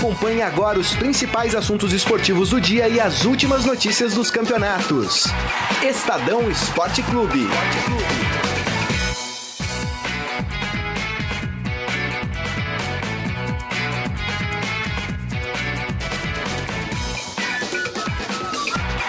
Acompanhe agora os principais assuntos esportivos do dia e as últimas notícias dos campeonatos. Estadão Esporte Clube.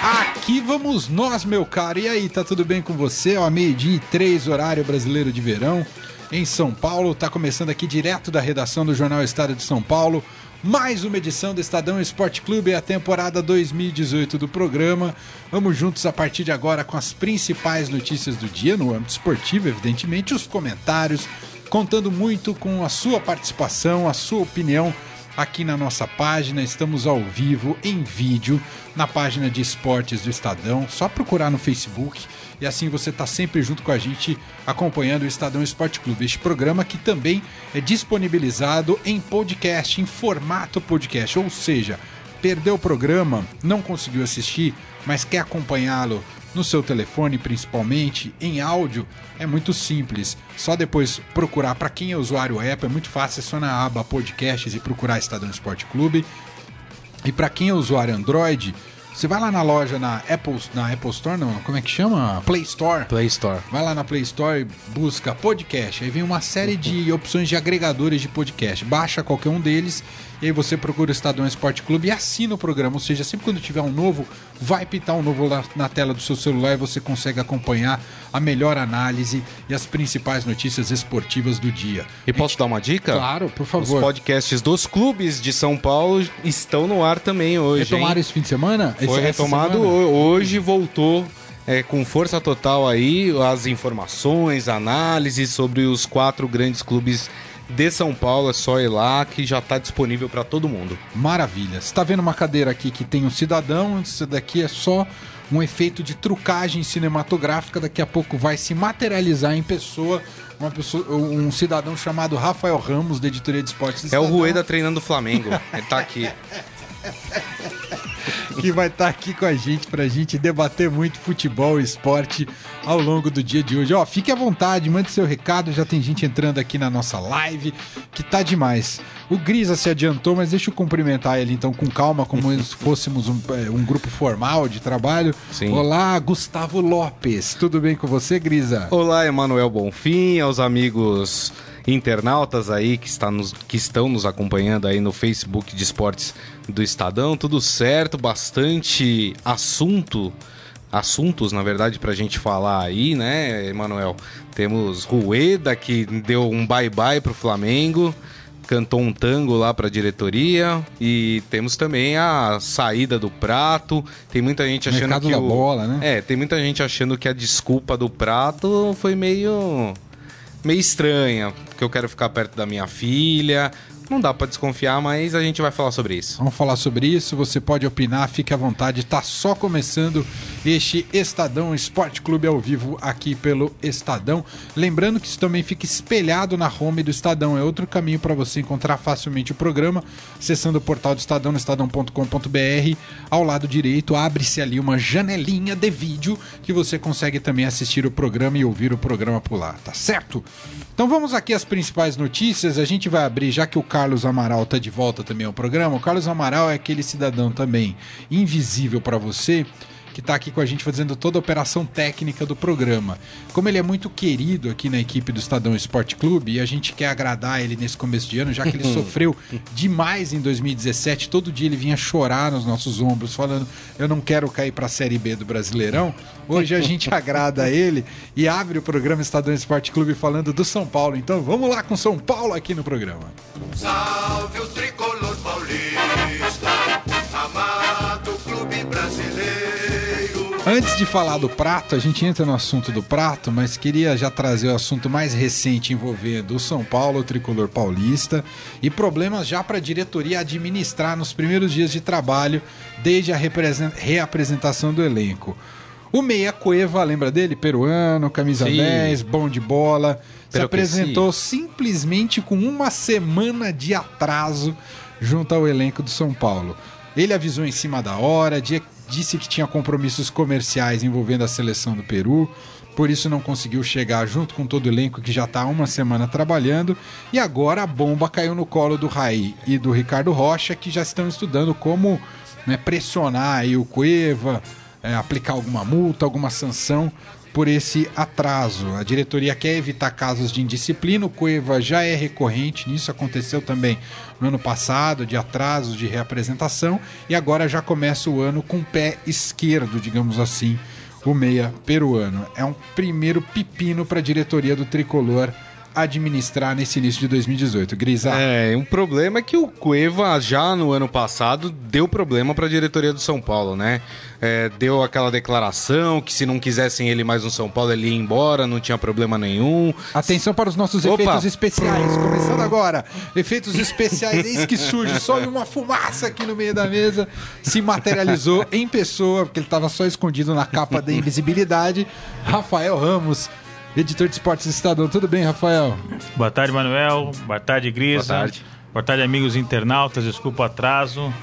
Aqui vamos nós, meu caro. E aí, tá tudo bem com você? Ó, meio-dia e três, horário brasileiro de verão, em São Paulo. Tá começando aqui direto da redação do Jornal Estado de São Paulo. Mais uma edição do Estadão Esporte Clube, a temporada 2018 do programa. Vamos juntos a partir de agora com as principais notícias do dia, no âmbito esportivo, evidentemente, os comentários, contando muito com a sua participação, a sua opinião aqui na nossa página. Estamos ao vivo, em vídeo, na página de esportes do Estadão. Só procurar no Facebook e assim você está sempre junto com a gente acompanhando o Estadão Esporte Clube. Este programa que também é disponibilizado em podcast, em formato podcast, ou seja, perdeu o programa, não conseguiu assistir, mas quer acompanhá-lo no seu telefone, principalmente em áudio, é muito simples. Só depois procurar para quem é usuário Apple, é muito fácil, é só na aba podcasts e procurar Estadão Esporte Clube. E para quem é usuário Android, você vai lá na loja na Apple, na Apple Store, não, como é que chama? Play Store. Play Store. Vai lá na Play Store e busca podcast. Aí vem uma série de opções de agregadores de podcast. Baixa qualquer um deles e aí você procura o Estadão Esporte Clube e assina o programa. Ou seja, sempre quando tiver um novo, vai pitar um novo lá na tela do seu celular e você consegue acompanhar a melhor análise e as principais notícias esportivas do dia. E posso dar uma dica? Claro, por Os favor. podcasts dos clubes de São Paulo estão no ar também hoje. Retomaram hein? esse fim de semana? Foi Esse- retomado semana? ho- hoje, voltou é, com força total aí as informações, análises sobre os quatro grandes clubes de São Paulo. É só ir lá que já está disponível para todo mundo. Maravilha. Você está vendo uma cadeira aqui que tem um cidadão, isso daqui é só um efeito de trucagem cinematográfica, daqui a pouco vai se materializar em pessoa, uma pessoa um cidadão chamado Rafael Ramos, da editoria de esportes. É o Rueda treinando o Flamengo. Ele tá aqui. que vai estar aqui com a gente pra gente debater muito futebol e esporte ao longo do dia de hoje. Ó, fique à vontade, mande seu recado, já tem gente entrando aqui na nossa live, que tá demais. O Grisa se adiantou, mas deixa eu cumprimentar ele então com calma, como se fôssemos um, é, um grupo formal de trabalho. Sim. Olá, Gustavo Lopes, tudo bem com você, Grisa? Olá, Emanuel Bonfim, aos amigos internautas aí que, está nos, que estão nos acompanhando aí no Facebook de Esportes do Estadão. Tudo certo, bastante assunto, assuntos na verdade pra gente falar aí, né, Emanuel? Temos Rueda que deu um bye-bye pro Flamengo. Cantou um tango lá pra diretoria e temos também a saída do prato. Tem muita gente achando Mercado que da o bola, né? é, tem muita gente achando que a desculpa do prato foi meio meio estranha, porque eu quero ficar perto da minha filha. Não dá pra desconfiar, mas a gente vai falar sobre isso. Vamos falar sobre isso. Você pode opinar, fique à vontade. Tá só começando este Estadão Esporte Clube ao vivo aqui pelo Estadão. Lembrando que isso também fica espelhado na home do Estadão. É outro caminho para você encontrar facilmente o programa, acessando o portal do Estadão, no estadão.com.br. Ao lado direito, abre-se ali uma janelinha de vídeo que você consegue também assistir o programa e ouvir o programa por lá, tá certo? Então vamos aqui às principais notícias. A gente vai abrir, já que o Carlos Amaral tá de volta também ao programa. O Carlos Amaral é aquele cidadão também invisível para você que tá aqui com a gente fazendo toda a operação técnica do programa. Como ele é muito querido aqui na equipe do Estadão Esporte Clube e a gente quer agradar ele nesse começo de ano, já que ele sofreu demais em 2017, todo dia ele vinha chorar nos nossos ombros falando: "Eu não quero cair para a Série B do Brasileirão". Hoje a gente agrada ele e abre o programa Estadão Esporte Clube falando do São Paulo. Então vamos lá com São Paulo aqui no programa. Salve o tricolor Antes de falar do prato, a gente entra no assunto do prato, mas queria já trazer o assunto mais recente envolvendo o São Paulo, o tricolor paulista, e problemas já para a diretoria administrar nos primeiros dias de trabalho, desde a reapresentação do elenco. O Meia Cueva, lembra dele? Peruano, camisa Sim. 10, bom de bola. Se Pero que apresentou simplesmente com uma semana de atraso junto ao elenco do São Paulo. Ele avisou em cima da hora, disse que tinha compromissos comerciais envolvendo a seleção do Peru, por isso não conseguiu chegar junto com todo o elenco que já está há uma semana trabalhando. E agora a bomba caiu no colo do Raí e do Ricardo Rocha, que já estão estudando como né, pressionar aí o Cueva, é, aplicar alguma multa, alguma sanção por esse atraso. A diretoria quer evitar casos de indisciplina, o Cueva já é recorrente nisso, aconteceu também no ano passado, de atrasos de reapresentação, e agora já começa o ano com o pé esquerdo, digamos assim, o meia peruano. É um primeiro pepino para a diretoria do Tricolor administrar nesse início de 2018. Grisa. É, um problema é que o Cueva já no ano passado deu problema para a diretoria do São Paulo, né? É, deu aquela declaração que se não quisessem ele mais no São Paulo ele ia embora, não tinha problema nenhum. Atenção para os nossos Opa. efeitos especiais. Começando agora. Efeitos especiais. Eis que surge. Sobe uma fumaça aqui no meio da mesa. Se materializou em pessoa, porque ele estava só escondido na capa da invisibilidade. Rafael Ramos, editor de esportes do Estadão. Tudo bem, Rafael? Boa tarde, Manuel. Boa tarde, Grisa. Boa tarde. Boa tarde, amigos internautas. Desculpa o atraso.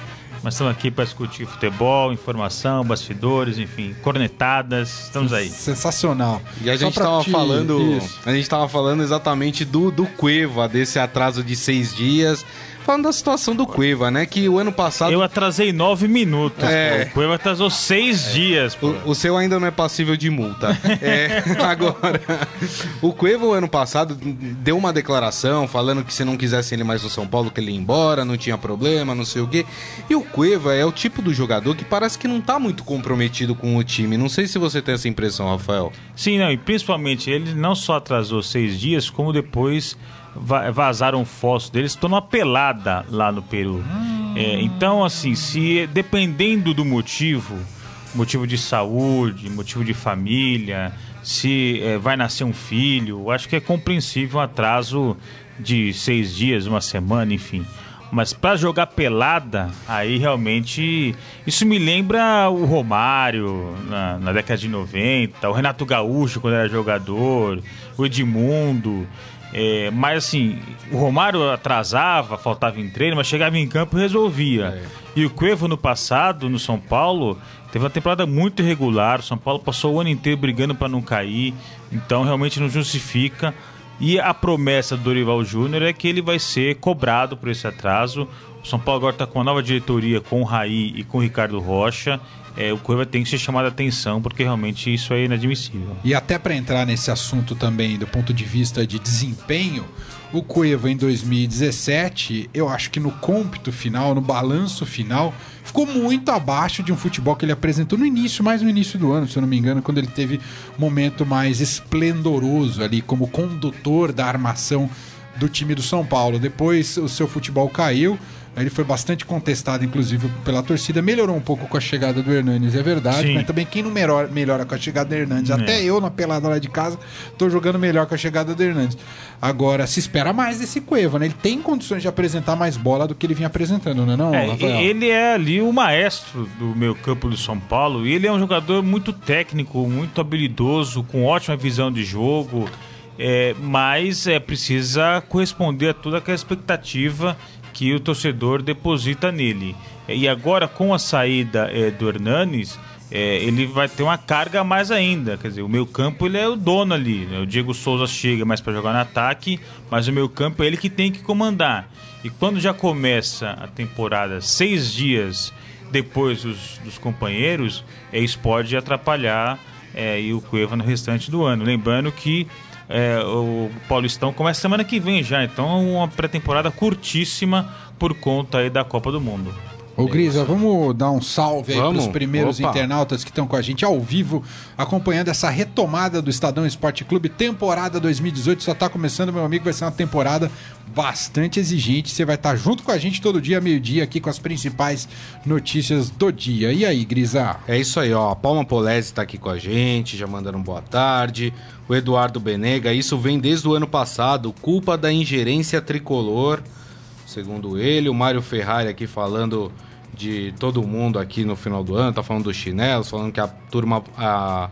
Mas estamos aqui para discutir futebol, informação, bastidores, enfim, cornetadas. Estamos aí. Sensacional. E a Só gente pra tava te- falando. Isso. A gente tava falando exatamente do, do Cueva, desse atraso de seis dias. Falando da situação do Cueva, né? Que o ano passado. Eu atrasei nove minutos. É. pô. O Cueva atrasou seis dias. Pô. O, o seu ainda não é passível de multa. É, agora, o Cueva, o ano passado, deu uma declaração falando que se não quisesse ele mais no São Paulo, que ele ia embora, não tinha problema, não sei o quê. E o Cueva é o tipo do jogador que parece que não tá muito comprometido com o time. Não sei se você tem essa impressão, Rafael. Sim, não, e principalmente ele não só atrasou seis dias, como depois vazaram fotos dele, estou numa pelada lá no Peru. É, então, assim, se dependendo do motivo, motivo de saúde, motivo de família, se é, vai nascer um filho, acho que é compreensível um atraso de seis dias, uma semana, enfim. Mas pra jogar pelada, aí realmente. Isso me lembra o Romário na, na década de 90, o Renato Gaúcho quando era jogador, o Edmundo. É, mas assim, o Romário atrasava, faltava em treino, mas chegava em campo e resolvia. E o Cuevo no passado, no São Paulo, teve uma temporada muito irregular. O São Paulo passou o ano inteiro brigando para não cair, então realmente não justifica. E a promessa do Dorival Júnior é que ele vai ser cobrado por esse atraso. O São Paulo agora está com uma nova diretoria, com o Raí e com o Ricardo Rocha. É, o Cueva tem que ser chamado a atenção, porque realmente isso é inadmissível. E até para entrar nesse assunto também do ponto de vista de desempenho, o Cueva em 2017, eu acho que no cômpito final, no balanço final, ficou muito abaixo de um futebol que ele apresentou no início, mais no início do ano, se eu não me engano, quando ele teve um momento mais esplendoroso ali como condutor da armação do time do São Paulo. Depois o seu futebol caiu. Ele foi bastante contestado, inclusive, pela torcida. Melhorou um pouco com a chegada do Hernandes, é verdade. Sim. Mas também quem não melhora, melhora com a chegada do Hernandes? É. Até eu, na pelada lá de casa, tô jogando melhor com a chegada do Hernandes. Agora, se espera mais desse Cueva, né? Ele tem condições de apresentar mais bola do que ele vinha apresentando, não é não, É, Rafael? ele é ali o maestro do meio campo do São Paulo e ele é um jogador muito técnico, muito habilidoso, com ótima visão de jogo, é, mas é, precisa corresponder a toda aquela expectativa que o torcedor deposita nele. E agora, com a saída é, do Hernanes, é, ele vai ter uma carga a mais ainda. Quer dizer, o meio campo ele é o dono ali. né? O Diego Souza chega mais para jogar no ataque, mas o meio campo é ele que tem que comandar. E quando já começa a temporada seis dias depois dos, dos companheiros, é, isso pode atrapalhar é, e o Cueva no restante do ano. Lembrando que é, o Paulistão começa semana que vem já, então uma pré-temporada curtíssima por conta aí da Copa do Mundo. Ô, Grisa, vamos dar um salve aí Vamos. pros primeiros Opa. internautas que estão com a gente ao vivo, acompanhando essa retomada do Estadão Esporte Clube, temporada 2018. Só tá começando, meu amigo, vai ser uma temporada bastante exigente. Você vai estar junto com a gente todo dia, meio-dia, aqui com as principais notícias do dia. E aí, Grisa? É isso aí, ó. A Palma Polese tá aqui com a gente, já mandando um boa tarde. O Eduardo Benega, isso vem desde o ano passado, culpa da ingerência tricolor, segundo ele. O Mário Ferrari aqui falando de todo mundo aqui no final do ano, tá falando dos chinelos, falando que a turma a-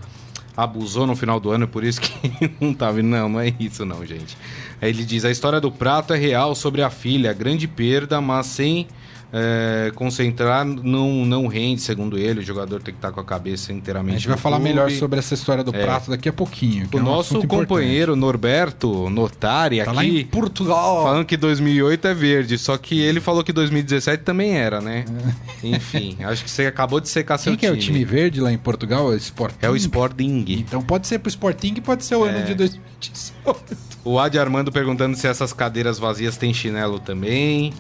abusou no final do ano e por isso que não tá vindo. Não, não é isso não, gente. Aí ele diz, a história do prato é real sobre a filha, grande perda, mas sem é, concentrar, não, não rende, segundo ele. O jogador tem que estar com a cabeça A inteiramente. gente vai falar clube. melhor sobre essa história do prato daqui a pouquinho. que O é um nosso assunto importante. companheiro Norberto Notari Tá aqui. Portugal. Falando que 2008 é verde, só que ele falou que 2017 também era, né? Enfim, acho que você acabou de secar seu Quem que é o time time. verde lá em Portugal? É o Sporting. É o Sporting. Então pode ser pro Sporting, pode ser o ano de 2018. O Adi Armando perguntando se essas cadeiras vazias têm chinelo também.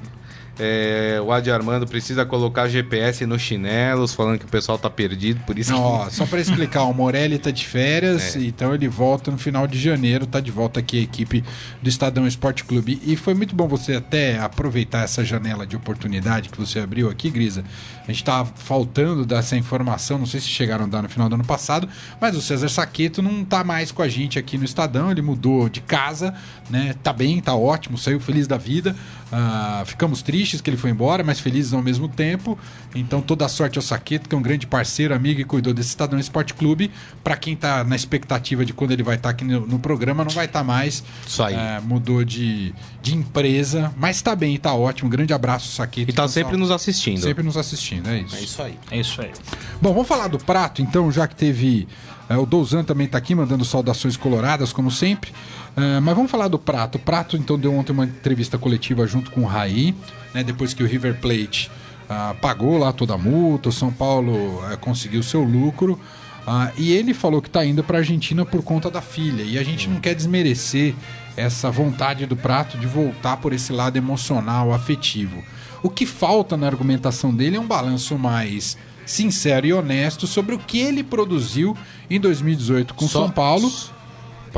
É, o Adi Armando precisa colocar GPS nos chinelos, falando que o pessoal tá perdido, por isso Não, que... ó, só pra explicar, o Morelli tá de férias, É. então ele volta no final de janeiro, tá de volta aqui a equipe do Estadão Esporte Clube. E foi muito bom você até aproveitar essa janela de oportunidade que você abriu aqui, Grisa. A gente tava faltando dessa informação, não sei se chegaram a dar no final do ano passado, mas o César Saqueto não tá mais com a gente aqui no Estadão, ele mudou de casa, né? Tá bem, tá ótimo, saiu feliz da vida. Ah, ficamos tristes que ele foi embora, mas felizes ao mesmo tempo. Então, toda a sorte ao Saqueto, que é um grande parceiro, amigo e cuidou desse Estadão Esporte Clube. Para quem tá na expectativa de quando ele vai estar aqui no, no programa, não vai estar mais. Isso aí. Ah, mudou de, de empresa, mas tá bem, tá ótimo. Um grande abraço, Saqueto. E tá Então, sempre só- nos assistindo. Sempre nos assistindo, é isso. É isso aí. É isso aí. Bom, vamos falar do prato, então, já que teve. é, o Douzan também tá aqui mandando saudações coloradas, como sempre. É, mas vamos falar do prato. O prato, então, deu ontem uma entrevista coletiva junto com o Raí, né? Depois que o River Plate ah, pagou lá toda a multa, o São Paulo eh, conseguiu seu lucro. ah, e ele falou que tá indo pra Argentina por conta da filha. E a gente não quer desmerecer essa vontade do prato de voltar por esse lado emocional, afetivo. O que falta na argumentação dele é um balanço mais sincero e honesto sobre o que ele produziu em 2018 com Só- São Paulo,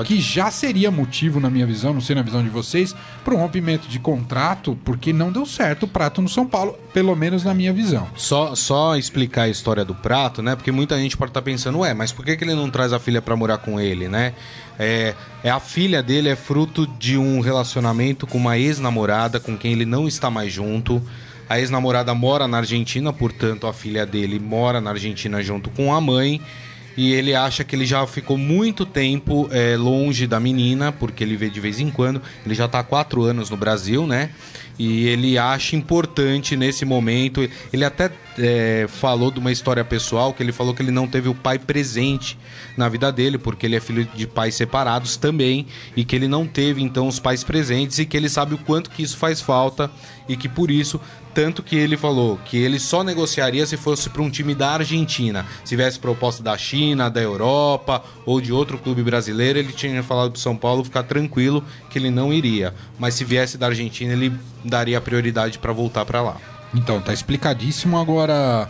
Que já seria motivo, na minha visão, não sei na visão de vocês, para um rompimento de contrato, porque não deu certo o prato no São Paulo, pelo menos na minha visão. Só, só explicar a história do prato, né? Porque muita gente pode estar pensando, ué, mas por que, que ele não traz a filha pra morar com ele, né? É, é a filha dele é fruto de um relacionamento com uma ex-namorada com quem ele não está mais junto. A ex-namorada mora na Argentina, portanto a filha dele mora na Argentina junto com a mãe. E ele acha que ele já ficou muito tempo é, longe da menina, porque ele vê de vez em quando. Ele já está há quatro anos no Brasil, né? E ele acha importante nesse momento. Ele até é, falou de uma história pessoal, que ele falou que ele não teve o pai presente na vida dele, porque ele é filho de pais separados também, e que ele não teve então os pais presentes, e que ele sabe o quanto que isso faz falta, e que por isso, tanto que ele falou que ele só negociaria se fosse para um time da Argentina. Se tivesse proposta da China, da Europa ou de outro clube brasileiro, ele tinha falado pro São Paulo ficar tranquilo que ele não iria. Mas se viesse da Argentina, ele daria prioridade para voltar para lá. Então, tá explicadíssimo agora,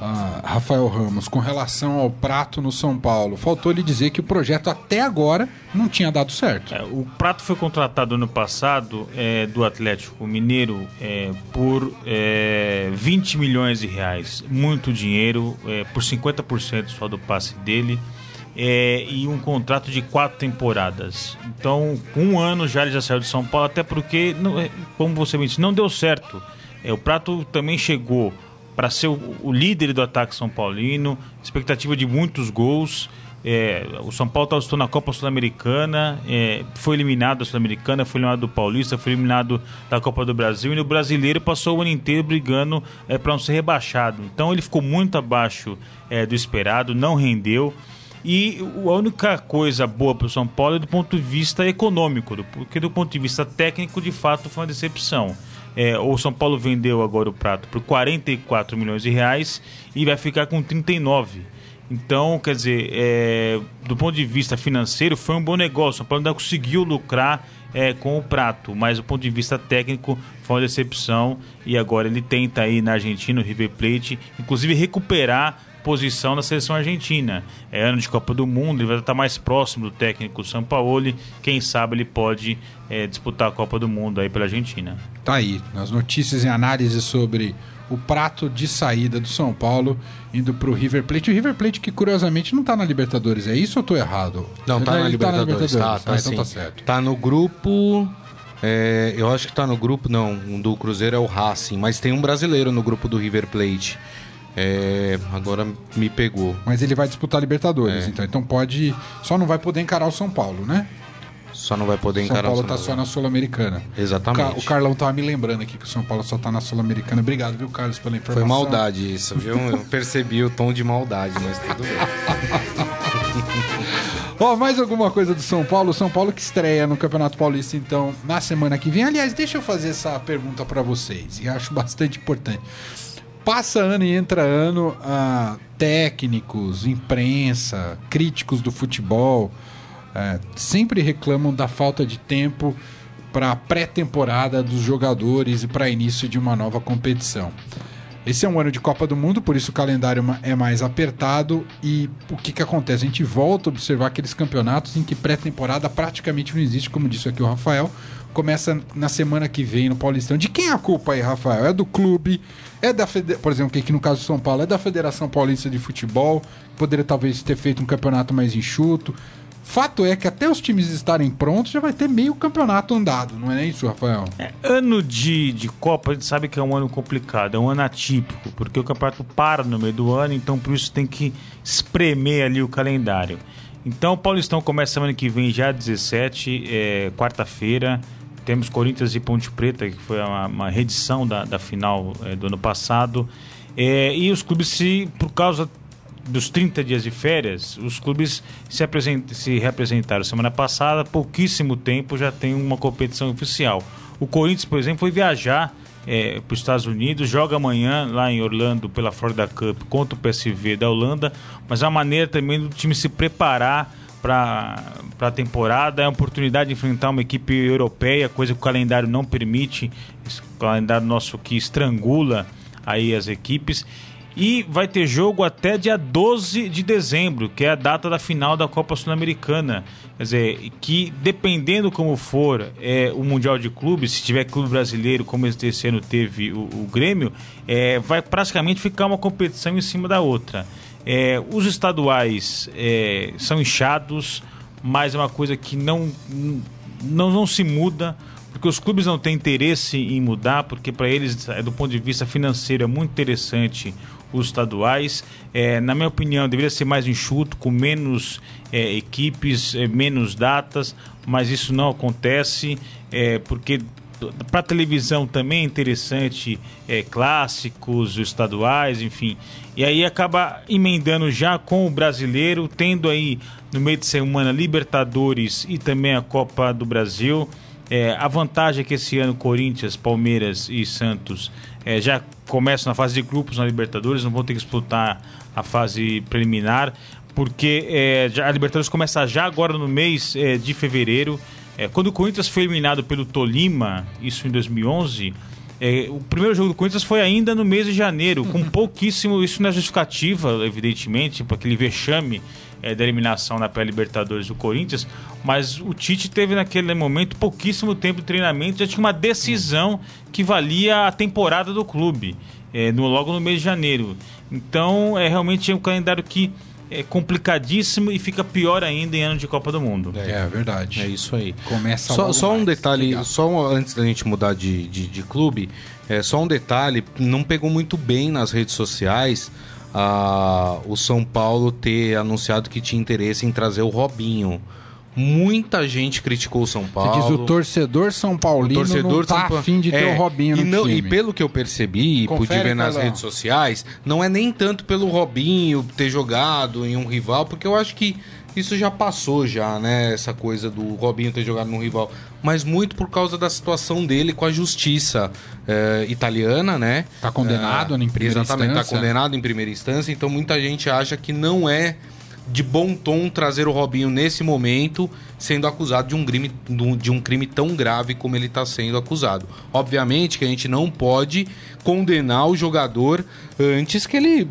ah, Rafael Ramos, com relação ao prato no São Paulo. Faltou ele dizer que o projeto até agora não tinha dado certo. É, o Prato foi contratado ano passado é, do Atlético Mineiro é, por é, 20 milhões de reais. Muito dinheiro, é, por 50% só do passe dele. é, e um contrato de quatro temporadas. Então, um ano já ele já saiu de São Paulo, até porque, não- é, como você me disse, não deu certo. É, o Prato também chegou para ser o, o líder do ataque São Paulino, expectativa de muitos gols. É, o São Paulo está disputando a Copa Sul-Americana, é, foi eliminado da Sul-Americana, foi eliminado do Paulista, foi eliminado da Copa do Brasil e no Brasileiro passou o ano inteiro brigando é, para não ser rebaixado. Então ele ficou muito abaixo é, do esperado, não rendeu. E o- a única coisa boa para o São Paulo é do ponto de vista econômico, porque do ponto de vista técnico, de fato, foi uma decepção. É, o São Paulo vendeu agora o prato por 44 milhões de reais e vai ficar com 39. Então, quer dizer, é, do ponto de vista financeiro, foi um bom negócio. O São Paulo ainda conseguiu lucrar é, com o prato, mas do ponto de vista técnico foi uma decepção. E agora ele tenta aí na Argentina, o River Plate, inclusive recuperar posição na seleção argentina. É ano de Copa do Mundo, ele vai estar mais próximo do técnico Sampaoli. Quem sabe ele pode é, disputar a Copa do Mundo aí pela Argentina. Tá aí, nas notícias e análises sobre o prato de saída do São Paulo indo pro River Plate. O River Plate que curiosamente não tá na Libertadores, é isso ou tô errado? Não, tá Ele na Libertadores, tá, tá, Ah, sim. então tá certo. Tá no grupo. é, eu acho que tá no grupo, não. Um do Cruzeiro é o Racing, mas tem um brasileiro no grupo do River Plate. É, agora me pegou. Mas ele vai disputar a Libertadores, É. então. Então pode. Só não vai poder encarar o São Paulo, né? Só não vai poder São encarar Paulo o tá só na Sul-Americana. Exatamente. O, Ca- o Carlão tava me lembrando aqui que o São Paulo só tá na Sul-Americana. Obrigado, viu, Carlos, pela Foi informação. maldade isso, viu? Eu percebi o tom de maldade, mas tudo bem. Ó, mais alguma coisa do São Paulo? São Paulo que estreia no Campeonato Paulista, então, na semana que vem. Aliás, deixa eu fazer essa pergunta pra vocês, e acho bastante importante. Passa ano e entra ano, ah, técnicos, imprensa, críticos do futebol eh, sempre reclamam da falta de tempo para a pré-temporada dos jogadores e para início de uma nova competição. Esse é um ano de Copa do Mundo, por isso o calendário é mais apertado. E o que, que acontece? A gente volta a observar aqueles campeonatos em que pré-temporada praticamente não existe, como disse aqui o Rafael. Começa na semana que vem no Paulistão. De quem é a culpa aí, Rafael? É do clube? É da. Por exemplo, que aqui no caso de São Paulo, é da Federação Paulista de Futebol. Poderia talvez ter feito um campeonato mais enxuto. Fato é que até os times estarem prontos já vai ter meio campeonato andado, não é isso, Rafael? É, ano de, de Copa, a gente sabe que é um ano complicado, é um ano atípico, porque o campeonato para no meio do ano, então por isso tem que espremer ali o calendário. Então o Paulistão começa semana que vem, já 17, é, quarta-feira. Temos Corinthians e Ponte Preta, que foi uma, uma reedição da, da final é, do ano passado. É, e os clubes, se por causa dos 30 dias de férias, os clubes se, apresent- se reapresentaram semana passada, pouquíssimo tempo já tem uma competição oficial. O Corinthians, por exemplo, foi viajar para os Estados Unidos, joga amanhã lá em Orlando pela Florida Cup contra o PSV da Holanda, mas é uma maneira também do time se preparar para a temporada, é uma oportunidade de enfrentar uma equipe europeia, coisa que o calendário não permite, esse calendário nosso que estrangula aí as equipes. E vai ter jogo até dia 12 de dezembro, que é a data da final da Copa Sul-Americana. Quer dizer, que dependendo como for é, o Mundial de Clubes, se tiver clube brasileiro, como esse ano teve o, o Grêmio, é, vai praticamente ficar uma competição em cima da outra. É, os estaduais é, são inchados, mas é uma coisa que não, não, não se muda porque os clubes não têm interesse em mudar, porque para eles, é, do ponto de vista financeiro, é muito interessante os estaduais. É, na minha opinião, deveria ser mais enxuto, com menos é, equipes, é, menos datas, mas isso não acontece, porque para televisão também é interessante é, clássicos, estaduais, enfim. E aí acaba emendando já com o brasileiro, tendo aí no meio de semana Libertadores e também a Copa do Brasil. É, a vantagem é que esse ano Corinthians, Palmeiras e Santos é, já começam na fase de grupos na Libertadores, não vão ter que disputar a fase preliminar, porque é, a Libertadores começa já agora no mês é, de fevereiro. É, quando o Corinthians foi eliminado pelo Tolima, isso em 2011, é, o primeiro jogo do Corinthians foi ainda no mês de janeiro, com pouquíssimo. Isso não é justificativa, evidentemente, para aquele vexame é, da eliminação na pré-Libertadores do Corinthians, mas o Tite teve naquele momento pouquíssimo tempo de treinamento, já tinha uma decisão que valia a temporada do clube, é, no, logo no mês de janeiro. Então, é realmente um calendário que é complicadíssimo e fica pior ainda em ano de Copa do Mundo. É, verdade. É isso aí. Começa Só, só um detalhe, Legal. só um- antes da gente mudar de, de, de clube, é, só um detalhe, não pegou muito bem nas redes sociais ah, o São Paulo ter anunciado que tinha interesse em trazer o Robinho. Muita gente criticou o São Você Paulo. diz o torcedor São Paulino não tá São Pa- afim de ter É, o Robinho e no não- time. E pelo que eu percebi e pude ver nas redes sociais, não é nem tanto pelo Robinho ter jogado em um rival, porque eu acho que isso já passou já, né? Essa coisa do Robinho ter jogado num rival. Mas muito por causa da situação dele com a justiça eh, italiana, né? Tá condenado Eh, em primeira Exatamente, tá instância. condenado em primeira instância. Então muita gente acha que não é de bom tom trazer o Robinho nesse momento, sendo acusado de um crime, de um crime tão grave como ele está sendo acusado. Obviamente que a gente não pode condenar o jogador antes que ele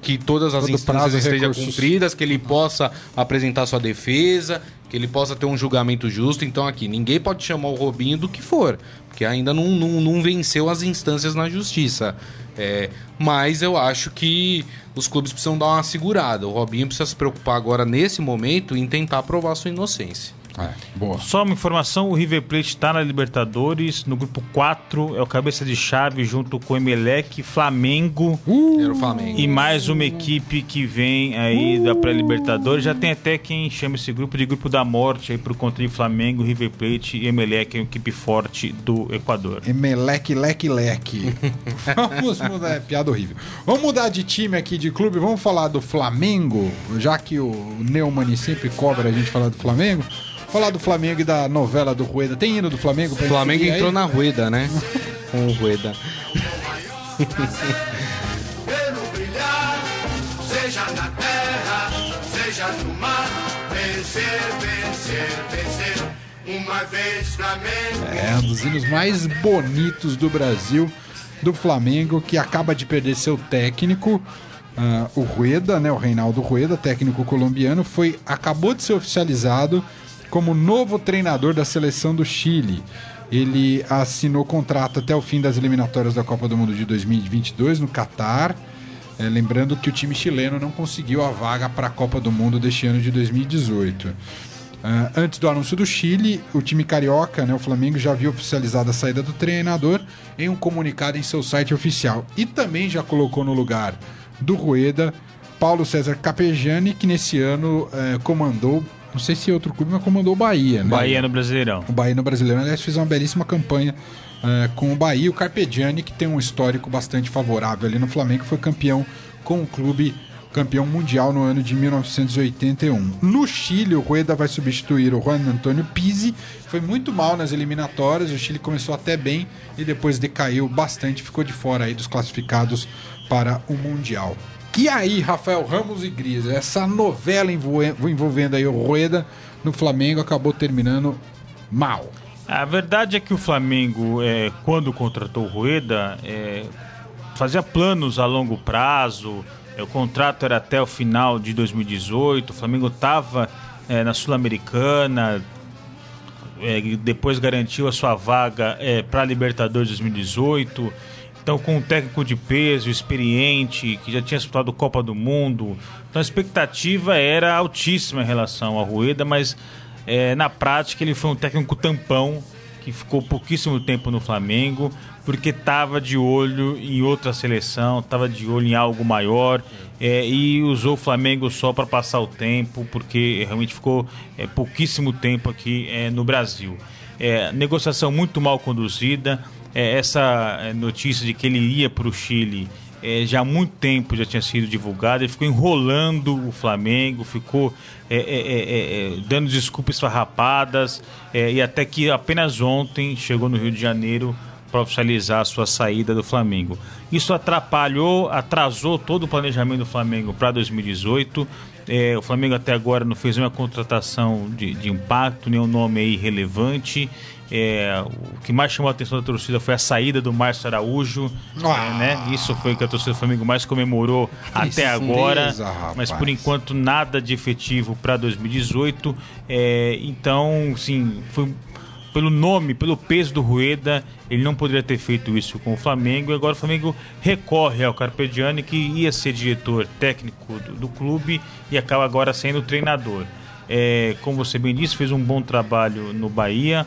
que todas as Todo instâncias estejam cumpridas, que ele possa apresentar sua defesa, que ele possa ter um julgamento justo. Então aqui ninguém pode chamar o Robinho do que for, porque ainda não, não, não venceu as instâncias na justiça. É, mas eu acho que os clubes precisam dar uma segurada. O Robinho precisa se preocupar agora, nesse momento, em tentar provar sua inocência. É, boa. Só uma informação, o River Plate está na Libertadores, no grupo 4, é o cabeça de chave junto com o Emelec, Flamengo o Flamengo. e mais uma equipe que vem aí da pré-Libertadores. Já tem até quem chama esse grupo de grupo da morte aí por conta de Flamengo, River Plate e Emelec, é uma equipe forte do Equador. Emeleque, leque, leque. Vamos mudar, é piada horrível. Vamos mudar de time aqui, de clube. Vamos falar do Flamengo, já que o Neumann sempre cobra a gente falar do Flamengo. Falar do Flamengo e da novela do Rueda. Tem hino do Flamengo? O pra Flamengo entrou aí? na Rueda, né? Com o Rueda. Pelo brilhar, seja na terra, seja no mar, vencer, vencer, vencer. Uma vez Flamengo. É um dos hinos mais bonitos do Brasil, do Flamengo, que acaba de perder seu técnico, ah, o Rueda, né, o Reinaldo Rueda, técnico colombiano, foi acabou de ser oficializado como novo treinador da seleção do Chile. Ele assinou contrato até o fim das eliminatórias da Copa do Mundo de 2022 no Catar. É, lembrando que o time chileno não conseguiu a vaga para a Copa do Mundo deste ano de 2018. Ah, antes do anúncio do Chile, o time carioca, né, o Flamengo, já havia oficializado a saída do treinador em um comunicado em seu site oficial. E também já colocou no lugar do Rueda Paulo César Capejani, que nesse ano eh, comandou, não sei se outro clube, mas comandou o Bahia. Né? Bahia no Brasileirão. O Bahia no Brasileiro, aliás, fez uma belíssima campanha eh, com o Bahia. O Carpegiani, que tem um histórico bastante favorável ali no Flamengo, foi campeão com o clube, campeão mundial no ano de 1981. No Chile, o Rueda vai substituir o Juan Antônio Pizzi. Foi muito mal nas eliminatórias, o Chile começou até bem e depois decaiu bastante, ficou de fora aí dos classificados para o Mundial. E aí, Rafael Ramos e Grisa, essa novela envolve- envolvendo aí o Rueda no Flamengo acabou terminando mal. A verdade é que o Flamengo, é, quando contratou o Rueda, é, fazia planos a longo prazo. é, o contrato era até o final de 2018. O Flamengo estava na Sul-Americana. é, depois garantiu a sua vaga para a Libertadores 2018. Então, com um técnico de peso, experiente, que já tinha disputado Copa do Mundo. Então, a expectativa era altíssima em relação ao Rueda, mas é, na prática ele foi um técnico tampão que ficou pouquíssimo tempo no Flamengo, porque estava de olho em outra seleção, estava de olho em algo maior é, e usou o Flamengo só para passar o tempo, porque realmente ficou é, pouquíssimo tempo aqui é, no Brasil. É, negociação muito mal conduzida. É, essa é, notícia de que ele ia para o Chile é, já há muito tempo já tinha sido divulgado, ele ficou enrolando o Flamengo, ficou é, é, é, dando desculpas farrapadas, e até que apenas ontem chegou no Rio de Janeiro para oficializar a sua saída do Flamengo. Isso atrapalhou, atrasou todo o planejamento do Flamengo para 2018. É, o Flamengo até agora não fez nenhuma contratação de, de impacto, nenhum nome aí relevante. É, o que mais chamou a atenção da torcida foi a saída do Márcio Araújo. Ah. é, né? Isso foi o que a torcida do Flamengo mais comemorou até agora. Mas por enquanto nada de efetivo para 2018. É, então, sim, foi pelo nome, pelo peso do Rueda, ele não poderia ter feito isso com o Flamengo. E agora o Flamengo recorre ao Carpegiani, que ia ser diretor técnico do, do clube e acaba agora sendo treinador. É, como você bem disse, fez um bom trabalho no Bahia.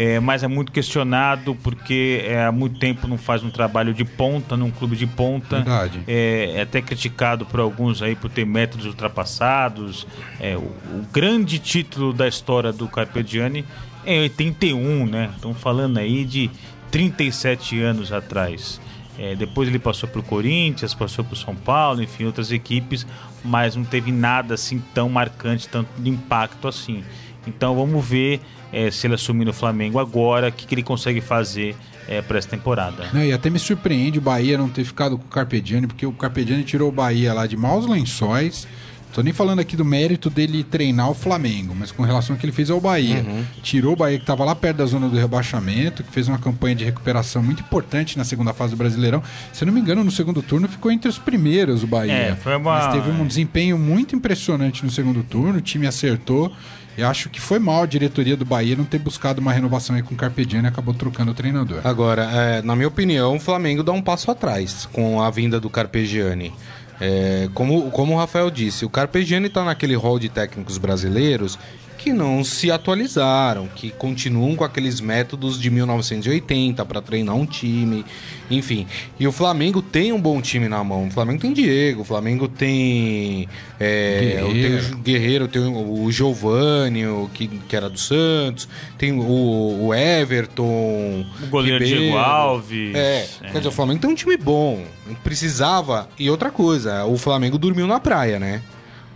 É, mas é muito questionado porque é, há muito tempo não faz um trabalho de ponta num clube de ponta. Verdade. É, é até criticado por alguns aí por ter métodos ultrapassados. É, o, o grande título da história do Carpegiani é 81, né? Estamos falando aí de 37 anos atrás. É, depois ele passou para o Corinthians, passou para o São Paulo, enfim, outras equipes, mas não teve nada assim tão marcante, tanto de impacto assim. Então vamos ver é, se ele assumir no Flamengo agora, o que, que ele consegue fazer é, para essa temporada. Não, e até me surpreende o Bahia não ter ficado com o Carpegiani, porque o Carpegiani tirou o Bahia lá de maus lençóis. Tô nem falando aqui do mérito dele treinar o Flamengo, mas com relação ao que ele fez ao Bahia. Tirou o Bahia que estava lá perto da zona do rebaixamento, que fez uma campanha de recuperação muito importante na segunda fase do Brasileirão. Se eu não me engano, no segundo turno ficou entre os primeiros o Bahia. É, foi uma- Mas teve um desempenho muito impressionante no segundo turno, o time acertou. Eu acho que foi mal a diretoria do Bahia não ter buscado uma renovação aí com o Carpegiani e acabou trocando o treinador. Agora, é, na minha opinião, o Flamengo dá um passo atrás com a vinda do Carpegiani. É, como, como o Rafael disse, o Carpegiani está naquele hall de técnicos brasileiros que não se atualizaram, que continuam com aqueles métodos de 1980 para treinar um time, enfim. E o Flamengo tem um bom time na mão. O Flamengo tem Diego, o Flamengo tem é, Guerreiro. tem o Guerreiro, tem o Giovanni, o que, que era do Santos, tem o, o Everton, O goleiro Ribeiro. Diego Alves. É, quer dizer, o Flamengo tem um time bom. Precisava. E outra coisa, o Flamengo dormiu na praia, né?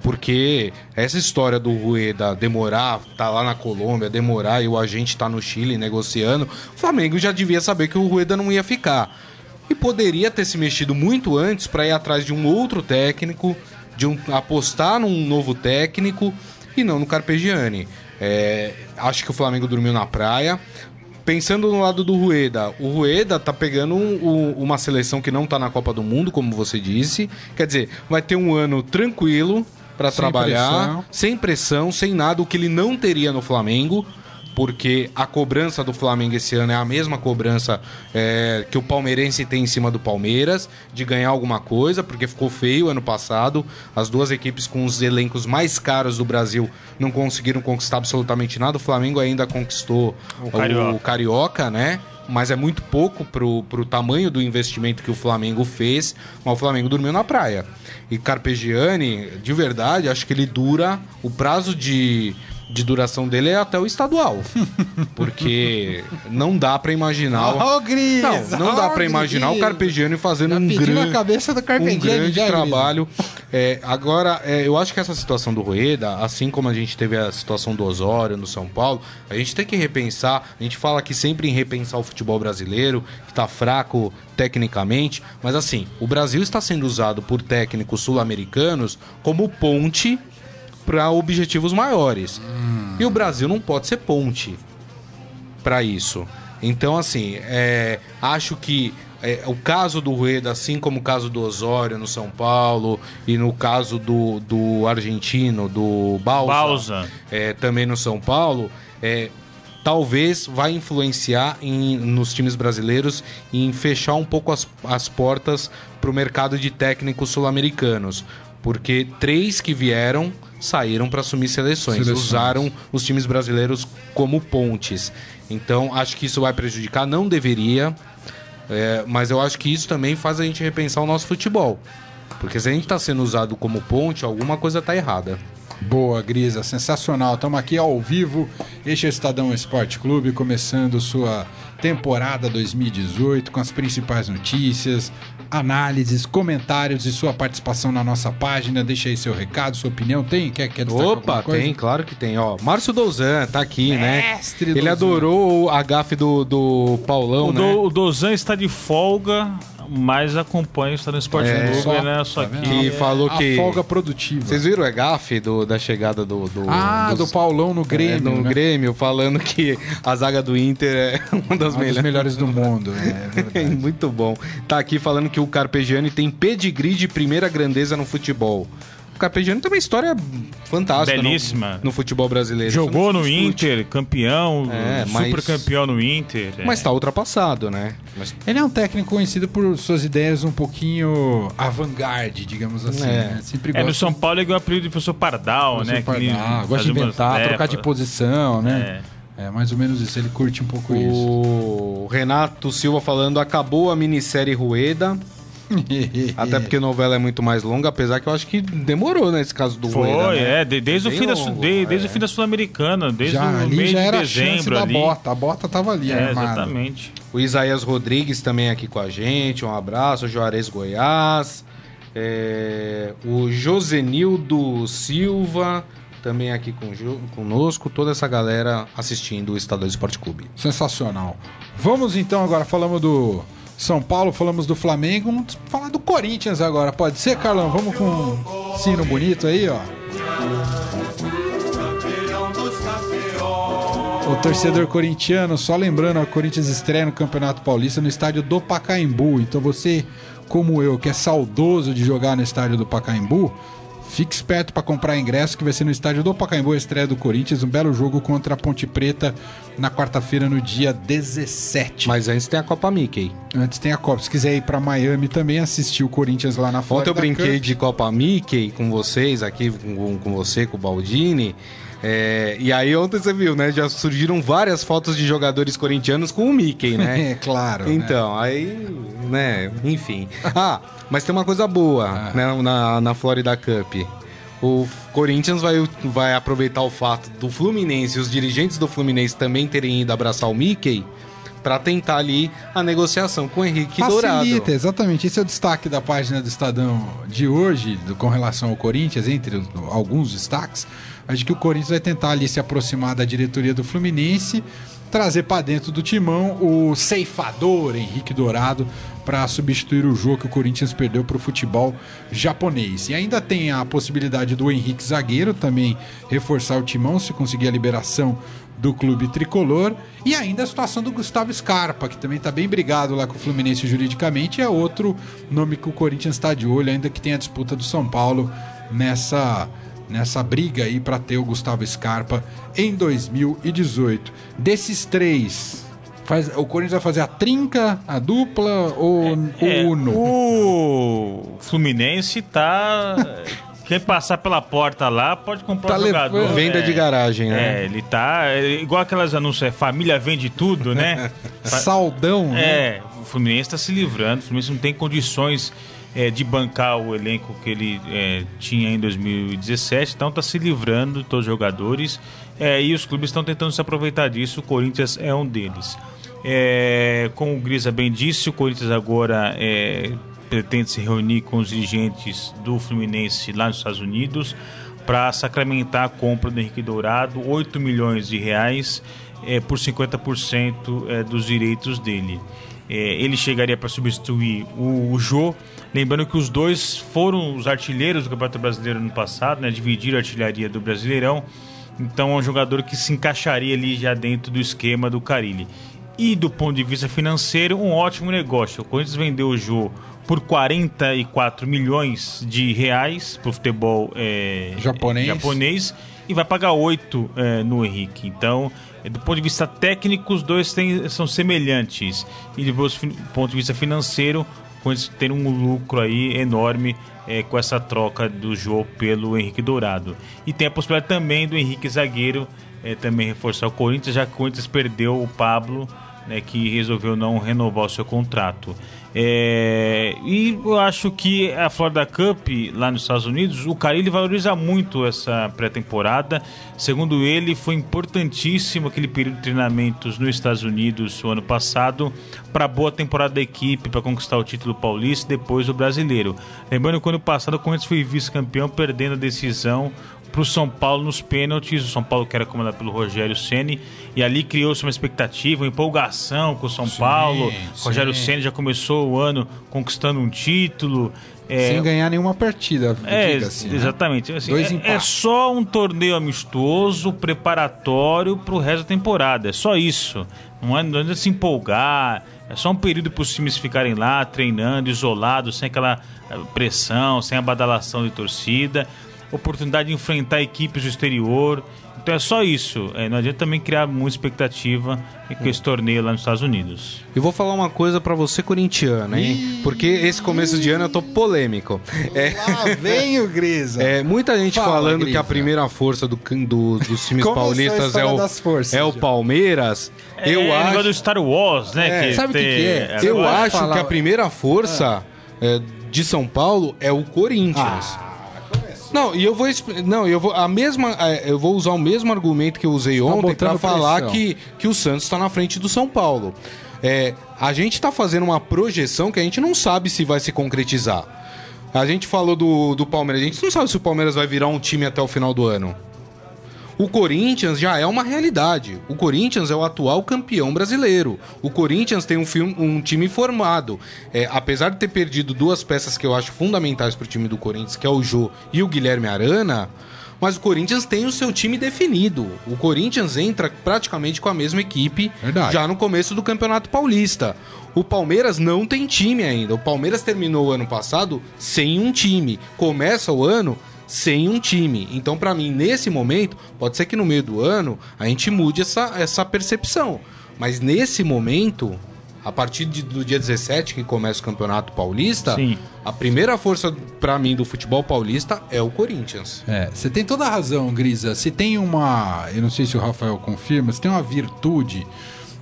Porque essa história do Rueda demorar, tá lá na Colômbia, demorar e o agente tá no Chile negociando, o Flamengo já devia saber que o Rueda não ia ficar. E poderia ter se mexido muito antes para ir atrás de um outro técnico, de um, apostar num novo técnico e não no Carpegiani. É, acho que o Flamengo dormiu na praia. Pensando no lado do Rueda, o Rueda tá pegando um- um- uma seleção que não tá na Copa do Mundo, como você disse. Quer dizer, vai ter um ano tranquilo para trabalhar, pressão. sem pressão, sem nada, o que ele não teria no Flamengo. Porque a cobrança do Flamengo esse ano é a mesma cobrança é, que o palmeirense tem em cima do Palmeiras, de ganhar alguma coisa, porque ficou feio ano passado. As duas equipes com os elencos mais caros do Brasil não conseguiram conquistar absolutamente nada. O Flamengo ainda conquistou O Carioca. o Carioca, né? Mas é muito pouco pro, pro tamanho do investimento que o Flamengo fez. Mas o Flamengo dormiu na praia. E Carpegiani, de verdade, acho que ele dura. O prazo de, de duração dele é até o estadual. Porque não dá pra imaginar. o- Ô, Gris! não, não dá Ô, pra imaginar o! Carpegiani fazendo um a cabeça do um grande já, trabalho. É, agora, é, eu acho que essa situação do Rueda, assim como a gente teve a situação do Osório no São Paulo, a gente tem que repensar. A gente fala aqui sempre em repensar o futebol brasileiro, que tá fraco tecnicamente, mas assim, o Brasil está sendo usado por técnicos sul-americanos como ponte para objetivos maiores. E o Brasil não pode ser ponte para isso. Então, assim, é, acho que é, o caso do Rueda, assim como o caso do Osório no São Paulo, e no caso do, do argentino, do Balsa, Balsa. é, também no São Paulo, é, talvez vai influenciar em- nos times brasileiros em fechar um pouco as, as portas para o mercado de técnicos sul-americanos. Porque três que vieram saíram para assumir seleções, Seleções. usaram os times brasileiros como pontes. Então acho que isso vai prejudicar, não deveria, é, mas eu acho que isso também faz a gente repensar o nosso futebol. Porque se a gente está sendo usado como ponte, alguma coisa está errada. Boa, Grisa, sensacional. Estamos aqui ao vivo. Este é o Estadão Esporte Clube, começando sua temporada 2018 com as principais notícias, análises, comentários e sua participação na nossa página. Deixa aí seu recado, sua opinião. Tem? Quer, quer Opa, tem, claro que tem. Ó, Márcio Douzan tá aqui, Mestre né? Ele Douzan. adorou a gafe do, do Paulão, O, né? do, o Dozan está de folga, mas acompanha, está no Esporte É, Google, só, né? Só tá que Que falou A que... folga produtiva. Vocês viram a gafe do, da chegada do... do Ah, dos- do Paulão no Grêmio. é, no né? Grêmio, falando que a zaga do Inter é uma das Um dos melhores. melhores do mundo. É verdade. Muito bom. Tá aqui falando que o Carpegiani tem pedigree de primeira grandeza no futebol. O Carpegiani tem uma história fantástica no- Belíssima. No, futebol brasileiro. Isso jogou no. Inter, campeão, É, mas- super campeão no Inter. é. Mas tá ultrapassado, né? Mas Ele é um técnico conhecido por suas ideias um pouquinho avant-garde, digamos assim. É. né? Sempre É, no gosta São Paulo ele ganhou o apelido de professor Pardal, Gosta né? de que ele pardar, gosta de fazia umas inventar, trocar de posição, né? É. mais ou menos isso. Ele curte um pouco isso. O Renato Silva falando, acabou a minissérie Rueda. Até porque a novela é muito mais longa, apesar que eu acho que demorou nesse caso do Foi, Rueda. né? é, de- desde, Bem o fim da, longo, de- desde é. o fim da Sul-Americana, desde já, o ali mês já de era a chance dezembro da ali. bota. A bota tava ali, É, armada. exatamente. O Isaías Rodrigues também aqui com a gente, um abraço. O Juarez Goiás. É, o Josenildo Silva também aqui com, conosco. Toda essa galera assistindo o Estadão Esporte Clube. Sensacional. Vamos então agora, falamos do São Paulo, falamos do Flamengo, vamos falar do Corinthians agora. Pode ser, Carlão? Vamos com um sino bonito aí, ó. O torcedor corintiano, só lembrando, o Corinthians estreia no Campeonato Paulista no estádio do Pacaembu. Então você, como eu, que é saudoso de jogar no estádio do Pacaembu, fique esperto para comprar ingresso que vai ser no estádio do Pacaembu a estreia do Corinthians, um belo jogo contra a Ponte Preta na quarta-feira no dia 17. Mas antes tem a Copa Mickey. Antes tem a Copa. Se quiser ir para Miami também assistir o Corinthians lá na Ontem Florida. eu brinquei Cup. de Copa Mickey com vocês aqui, com, com você, com o Baldini. É, e aí ontem você viu, né? Já surgiram várias fotos de jogadores corintianos com o Mickey, né? É, claro. né? Então, aí, né, enfim. Ah, mas tem uma coisa boa Ah. né, na, na Florida Cup. O Corinthians vai, vai aproveitar o fato do Fluminense e os dirigentes do Fluminense também terem ido abraçar o Mickey pra tentar ali a negociação com o Henrique Dourado. Facilita, exatamente. Esse é o destaque da página do Estadão de hoje, do- com relação ao Corinthians, entre alguns destaques. Acho que o Corinthians vai tentar ali se aproximar da diretoria do Fluminense, trazer para dentro do timão o ceifador Henrique Dourado para substituir o jogo que o Corinthians perdeu para o futebol japonês. E ainda tem a possibilidade do Henrique Zagueiro também reforçar o timão se conseguir a liberação do clube tricolor. E ainda a situação do Gustavo Scarpa, que também está bem brigado lá com o Fluminense juridicamente. É outro nome que o Corinthians está de olho, ainda que tem a disputa do São Paulo nessa, nessa briga aí para ter o Gustavo Scarpa em 2018. Desses três, faz, o Corinthians vai fazer a trinca, a dupla ou É, o uno? o Fluminense tá. Quem passar pela porta lá pode comprar Tá um jogador. levando- Venda é. de garagem, né? É, ele tá. é igual aquelas anúncios, é, família vende tudo, né? Saldão, né? É, o Fluminense está se livrando. O Fluminense não tem condições é, de bancar o elenco que ele é, tinha em 2017, então está se livrando de todos os jogadores é, e os clubes estão tentando se aproveitar disso. O Corinthians é um deles. É, como o Grisa bem disse, o Corinthians agora é, pretende se reunir com os dirigentes do Fluminense lá nos Estados Unidos para sacramentar a compra do Henrique Dourado, 8 milhões de reais é, por 50% é, dos direitos dele. É, ele chegaria para substituir o, o Jô. Lembrando que os dois foram os artilheiros do Campeonato Brasileiro no passado, né? Dividiram a artilharia do Brasileirão. Então é um jogador que se encaixaria ali já dentro do esquema do Carilli. E do ponto de vista financeiro, um ótimo negócio. O Corinthians vendeu o Jô por 44 milhões de reais para o futebol é, Japonês. japonês e vai pagar 8 é, no Henrique. Então, do ponto de vista técnico, os dois têm- são semelhantes. E do ponto de vista financeiro, tem um lucro aí enorme é, com essa troca do jogo pelo Henrique Dourado. E tem a possibilidade também do Henrique Zagueiro é, também reforçar o Corinthians, já que o Corinthians perdeu o Pablo, né, que resolveu não renovar o seu contrato. É, e eu acho que a Florida Cup, lá nos Estados Unidos, o Carilli valoriza muito essa pré-temporada. Segundo ele, foi importantíssimo aquele período de treinamentos nos Estados Unidos o ano passado para a boa temporada da equipe, para conquistar o título paulista e depois o brasileiro. Lembrando que ano passado o Corinthians foi vice-campeão, perdendo a decisão para o São Paulo nos pênaltis. O São Paulo que era comandado pelo Rogério Ceni e ali criou-se uma expectativa, uma empolgação com o São Paulo. sim. Rogério Ceni já começou o ano conquistando um título. É, Sem ganhar nenhuma partida, é, diga-se. né? exatamente. Assim, Dois é, é só um torneio amistoso, preparatório para o resto da temporada. É só isso. Não é, não é de se empolgar. É só um período para os times ficarem lá treinando, isolados, sem aquela eh, pressão, sem a badalação de torcida. Oportunidade de enfrentar equipes do exterior. Então é só isso. É, não adianta também criar muita expectativa com esse torneio lá nos Estados Unidos. Eu vou falar uma coisa pra você corintiano, hein? Porque esse começo de ano eu tô polêmico. É, Lá vem o Grisa. é, muita gente Fala, falando que Grisa. a primeira força do, do- dos times Começou a paulistas é o, das forças, é o. Palmeiras. eu é, o acho. negócio do Star Wars, né? É, sabe o que tem- que é? Eu Agora acho falar- que a primeira força é, de São Paulo é o Corinthians. Ah, Não, e eu vou não, eu vou a mesma é, eu vou usar o mesmo argumento que eu usei tá ontem pra botando falar pressão. que, que o Santos está na frente do São Paulo. É, a gente tá fazendo uma projeção que a gente não sabe se vai se concretizar. A gente falou do, do Palmeiras, a gente não sabe se o Palmeiras vai virar um time até o final do ano. O Corinthians já é uma realidade. O Corinthians é o atual campeão brasileiro. O Corinthians tem um, filme- um time formado. É, apesar de ter perdido duas peças que eu acho fundamentais para o time do Corinthians, que é o Jô e o Guilherme Arana, mas o Corinthians tem o seu time definido. O Corinthians entra praticamente com a mesma equipe Verdade. já no começo do Campeonato Paulista. O Palmeiras não tem time ainda. O Palmeiras terminou o ano passado sem um time. Começa o ano sem um time. Então, pra mim, nesse momento, pode ser que no meio do ano a gente mude essa, essa percepção. Mas nesse momento, A partir de- do dia 17, que começa o Campeonato Paulista, Sim. a primeira força pra mim do futebol paulista é o Corinthians. É, você tem toda a razão, Grisa. Se tem uma. Eu não sei se o Rafael confirma, se tem uma virtude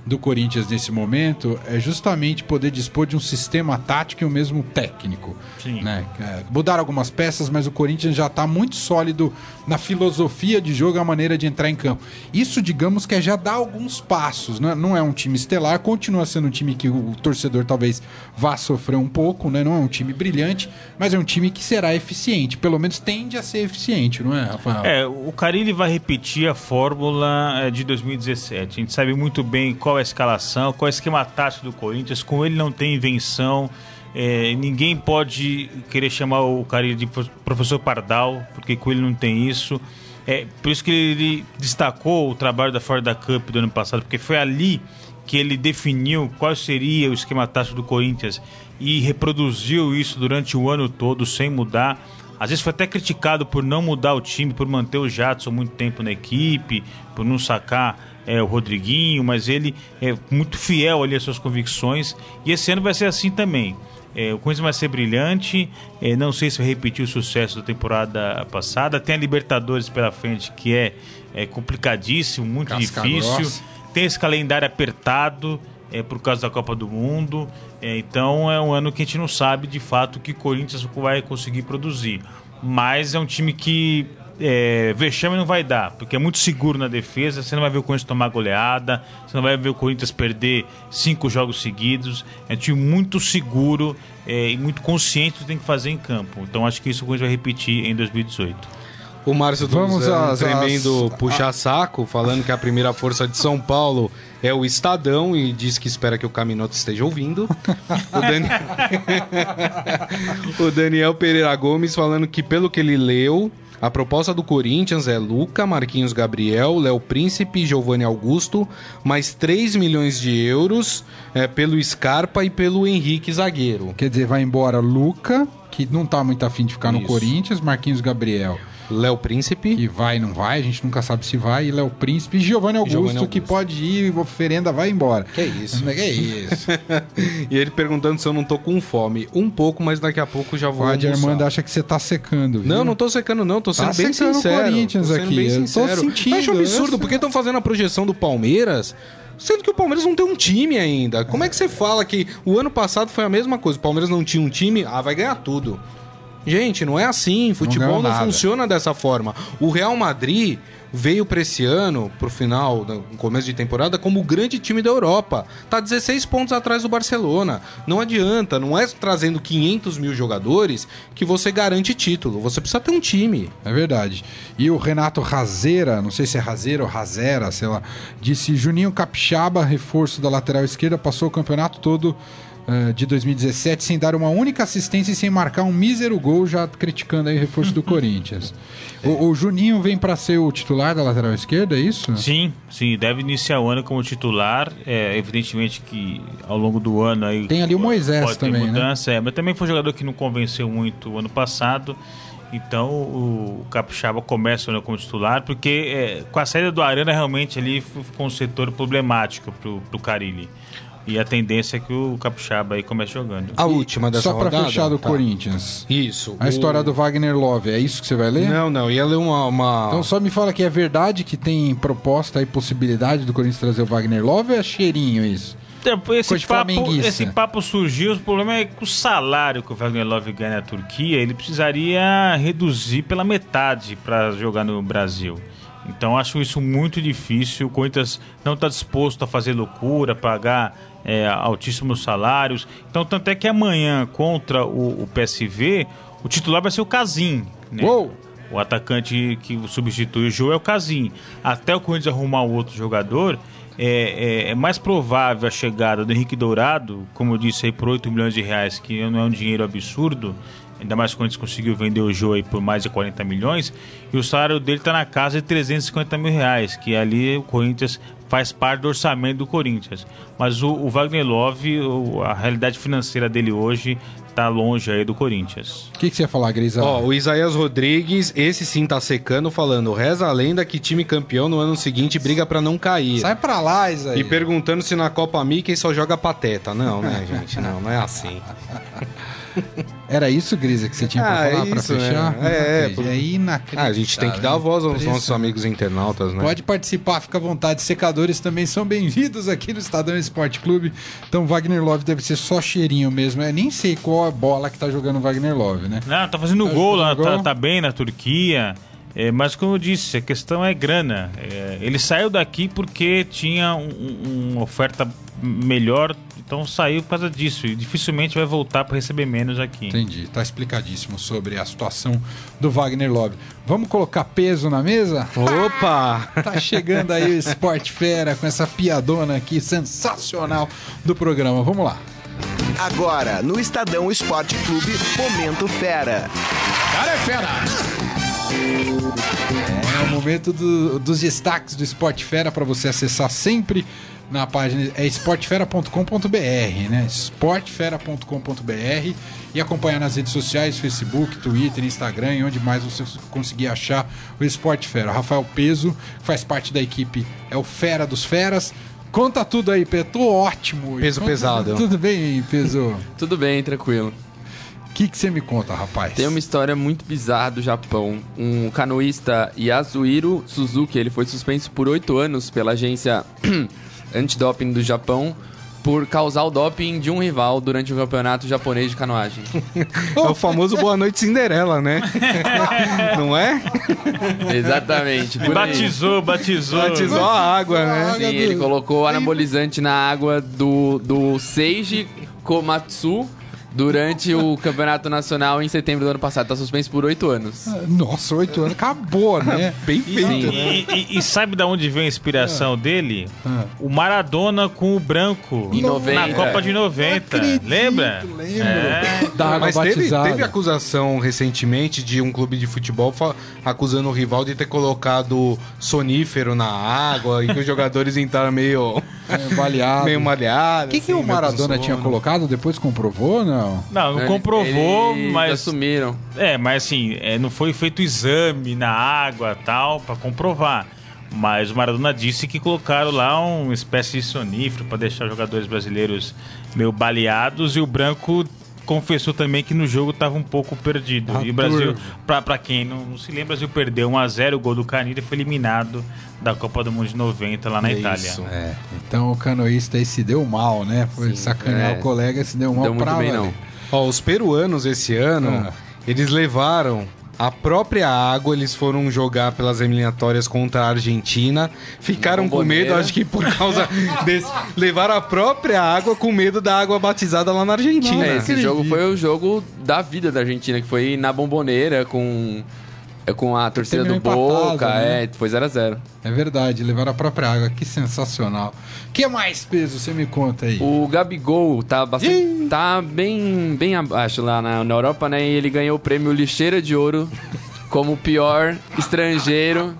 do Corinthians nesse momento, é justamente poder dispor de um sistema tático e o mesmo técnico. Sim. Né? É, mudaram algumas peças, mas o Corinthians já está muito sólido na filosofia de jogo e a maneira de entrar em campo. Isso, digamos que é já dá alguns passos. Né? Não é um time estelar, continua sendo um time que o torcedor talvez vá sofrer um pouco, né? não é um time brilhante, mas é um time que será eficiente. Pelo menos tende a ser eficiente, não é, Rafael? É, o Carilli vai repetir a fórmula é, de 2017. A gente sabe muito bem qual é a escalação, qual é o esquema tático do Corinthians. Com ele não tem invenção. É, ninguém pode querer chamar o Carilli de pro- professor Pardal, porque com ele não tem isso. É, por isso que ele destacou o trabalho da Florida Cup do ano passado, porque foi ali que ele definiu qual seria o esquema tático do Corinthians e reproduziu isso durante o ano todo sem mudar. Às vezes foi até criticado por não mudar o time, por manter o Jadson muito tempo na equipe, por não sacar é, o Rodriguinho, mas ele é muito fiel ali às suas convicções. E esse ano vai ser assim também. É, o Corinthians vai ser brilhante, é, não sei se vai repetir o sucesso da temporada passada. Tem a Libertadores pela frente, que é, é complicadíssimo, muito Casca difícil. grossa. Tem esse calendário apertado é, por causa da Copa do Mundo. É, então é um ano que a gente não sabe de fato o que o Corinthians vai conseguir produzir. Mas é um time que é, vexame não vai dar, porque é muito seguro na defesa. Você não vai ver o Corinthians tomar goleada, você não vai ver o Corinthians perder cinco jogos seguidos. É um time muito seguro é, e muito consciente do que tem que fazer em campo. Então acho que isso o Corinthians vai repetir em 2018. O Márcio Vamos Vamos às- tremendo às- puxa-saco, falando que a primeira força de São Paulo é o Estadão e diz que espera que o Caminoto esteja ouvindo. O, o Daniel Pereira Gomes falando que, pelo que ele leu, a proposta do Corinthians é Luca, Marquinhos Gabriel, Léo Príncipe Giovanni Augusto, mais 3 milhões de euros é, pelo Scarpa e pelo Henrique Zagueiro. Quer dizer, vai embora Luca, que não tá muito afim de ficar no Isso. Corinthians, Marquinhos Gabriel, Léo Príncipe. que vai não vai, a gente nunca sabe se vai, e Léo Príncipe e Giovanni Augusto, Giovanni que Augusto. pode ir, oferenda vai embora. Que isso? Que isso? E ele perguntando se eu não tô com fome. Um pouco, mas daqui a pouco já vou. O Adi almoçar. Armando acha que você tá secando. viu? Não, não tô secando, não. Tô sendo Tá bem o sincero. Corinthians tô sendo aqui, Bem eu tô sincero. sentindo, Eu acho absurdo, porque estão fazendo a projeção do Palmeiras. Sendo que o Palmeiras não tem um time ainda. Como é que você fala que o ano passado foi a mesma coisa? O Palmeiras não tinha um time, ah, vai ganhar tudo. Gente, não é assim. Futebol não, nada. funciona dessa forma. O Real Madrid veio pra esse ano, pro final, no começo de temporada, como o grande time da Europa. Tá 16 pontos atrás do Barcelona. Não adianta, não é trazendo 500 mil jogadores que você garante título. Você precisa ter um time. É verdade. E o Renato Razeira, não sei se é Razeira ou Razera, sei lá, disse Juninho Capixaba, reforço da lateral esquerda, passou o campeonato todo eh, de 2017 sem dar uma única assistência e sem marcar um mísero gol, já criticando aí o reforço do Corinthians. O, o Juninho vem para ser o titular da lateral esquerda, é isso? Sim, sim, deve iniciar o ano como titular. É, evidentemente que ao longo do ano aí. Tem ali o Moisés também, né? mudança, é, mas também foi um jogador que não convenceu muito o ano passado. Então o Capixaba começa o ano como titular, porque é, com a saída do Arana realmente ali ficou um setor problemático pro, pro Carilli. E a tendência é que o Capixaba aí comece jogando. A última dessa Só para rodada. fechar do Tá. Corinthians. Isso. A o- história do Wagner Love, é isso que você vai ler? Não, não, ia ler uma. uma- Então só me fala que é verdade que tem proposta e possibilidade do Corinthians trazer o Wagner Love ou é cheirinho isso? Então, Esse papo, esse papo surgiu, o problema é que o salário que o Wagner Love ganha na Turquia, ele precisaria reduzir pela metade para jogar no Brasil. Então acho isso muito difícil. O Corinthians não está disposto a fazer loucura, pagar é, altíssimos salários. Então, tanto é que amanhã, contra o, o PSV, o titular vai ser o Casim. Né? Uou! O atacante que substitui o Jô é o Casim. Até o Corinthians arrumar um outro jogador, é, é- é mais provável a chegada do Henrique Dourado, como eu disse aí, por 8 milhões de reais, que não é um dinheiro absurdo, ainda mais quando a gente conseguiu vender o Jô aí por mais de 40 milhões, e o salário dele está na casa de 350 mil reais, que ali o Corinthians faz parte do orçamento do Corinthians. Mas o, o Wagner Love, o- a realidade financeira dele hoje tá longe aí do Corinthians. O que, que você ia falar, Grisa? Ó, o Isaías Rodrigues, esse sim tá secando, falando: reza a lenda que time campeão no ano seguinte briga pra não cair. Sai pra lá, Isaías. E perguntando se na Copa Mickey só joga pateta. Não, né, gente? Não, não é assim. Era isso, Grisa, que você tinha pra Ah, é falar pra isso, né? fechar? É, é, acredito. é inacreditável. Ah, a gente tem que dar voz aos nossos amigos internautas, né? Pode participar, fica à vontade. Secadores também são bem-vindos aqui no Estadão Esporte Clube. Então, Wagner Love deve ser só cheirinho mesmo. Eu nem sei qual a bola que tá jogando o Wagner Love, né? Não, tá fazendo Tá gol lá, fazendo tá, gol? tá bem na Turquia. É, mas como eu disse, a questão é grana. É, ele saiu daqui porque tinha um- um- uma oferta melhor, então saiu por causa disso. E dificilmente vai voltar para receber menos aqui. Entendi, tá explicadíssimo sobre a situação do Wagner Love. Vamos colocar peso na mesa? Opa! Tá chegando aí o Esporte Fera com essa piadona aqui sensacional do programa. Vamos lá. Agora, no Estadão Esporte Clube, Momento Fera. Cara é fera! É o momento do- dos destaques do Esporte Fera para você acessar sempre na página é esportefera.com.br, né? esportefera.com.br e acompanhar nas redes sociais, Facebook, Twitter, Instagram e onde mais você conseguir achar o Esporte Fera. Rafael Peso, que faz parte da equipe, é o Fera dos Feras. Conta tudo aí, Pedro. Tô ótimo. Peso Conta- pesado. Tudo bem, Peso? Tudo bem, tranquilo. O que que você me conta, rapaz? Tem uma história muito bizarra do Japão. Um canoísta Yasuhiro Suzuki, ele foi suspenso por oito anos pela agência antidoping do Japão por causar o doping de um rival durante o campeonato japonês de canoagem. É o famoso Boa Noite Cinderela, né? Não é? Exatamente. por aí. Batizou, batizou. Batizou a água, né? Sim, ele colocou anabolizante na água do, do Seiji Komatsu durante o campeonato nacional em setembro do ano passado. Tá suspenso por oito anos. Nossa, oito anos. Acabou, né? Bem feito. E, e- e sabe da onde vem a inspiração dele? Ah. O Maradona com o branco Em 90. na Copa de 90. acredito, Lembra? lembro. É. Da água Mas teve, batizada. teve acusação recentemente de um clube de futebol fa- acusando o rival de ter colocado sonífero na água e que os jogadores entraram meio, É, baleado. meio O malhados. que, que assim, o meio com Maradona sono. tinha colocado? Depois comprovou, não? Não, não comprovou, eles mas. assumiram. É, mas assim, é, não foi feito exame na água tal pra comprovar. Mas o Maradona disse que colocaram lá uma espécie de sonífero pra deixar jogadores brasileiros meio baleados e o branco confessou também que no jogo tava um pouco perdido. Ah, e o Brasil, pra quem não, não se lembra, o Brasil perdeu 1x0 o gol do Canida e foi eliminado da Copa do Mundo de 90 lá na É Itália. isso. É. Então o canoísta aí se deu mal, né? Foi sacanear é. o colega, se deu mal Deu muito pra bem, valer. não. Ó, os peruanos esse ano, Ah. eles levaram a própria água, eles foram jogar pelas eliminatórias contra a Argentina, ficaram com medo, acho que por causa desse. Levaram a própria água com medo da água batizada lá na Argentina. É, esse jogo foi o jogo da vida da Argentina, que foi na bomboneira com, com a torcida do Boca. né? É, foi 0x0. É verdade, levaram a própria água. Que sensacional. que mais peso você me conta aí? O Gabigol tá bastante. tá bem, bem abaixo lá na, na Europa, né? E ele ganhou o prêmio Lixeira de Ouro como pior estrangeiro.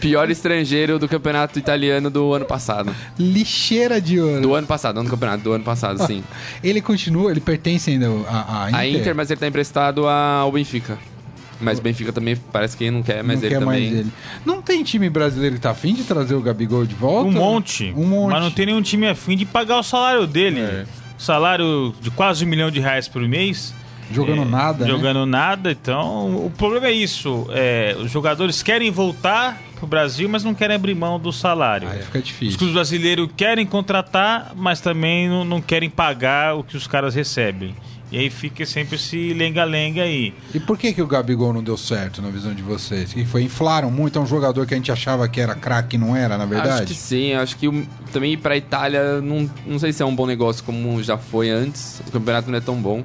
Pior estrangeiro do campeonato italiano do ano passado. Lixeira de ouro. Do ano passado, não do campeonato, do ano passado, sim. Ele continua, ele pertence ainda à, à Inter. A Inter, mas ele tá emprestado ao Benfica. Mas o Benfica também parece que não quer, mas não ele quer também. mais ele. Não tem time brasileiro que tá afim de trazer o Gabigol de volta? Um monte, Um monte. Mas não tem nenhum time afim de pagar o salário dele. É. Salário de quase um milhão de reais por mês. Jogando É, nada, né? Jogando nada, então o problema é isso. É, os jogadores querem voltar pro Brasil, mas não querem abrir mão do salário. Aí fica Os difícil. clubes brasileiros querem contratar, mas também não, não querem pagar o que os caras recebem. E aí fica sempre esse lenga-lenga aí. E por que, que o Gabigol não deu certo na visão de vocês? Que foi? Inflaram muito, é um jogador que a gente achava que era craque e não era, na Acho que verdade? sim, acho que o- também ir pra Itália, não, não sei se é um bom negócio como já foi antes. O campeonato não é tão bom.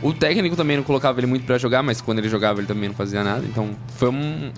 O técnico também não colocava ele muito pra jogar, mas quando ele jogava ele também não fazia nada. Então foi um-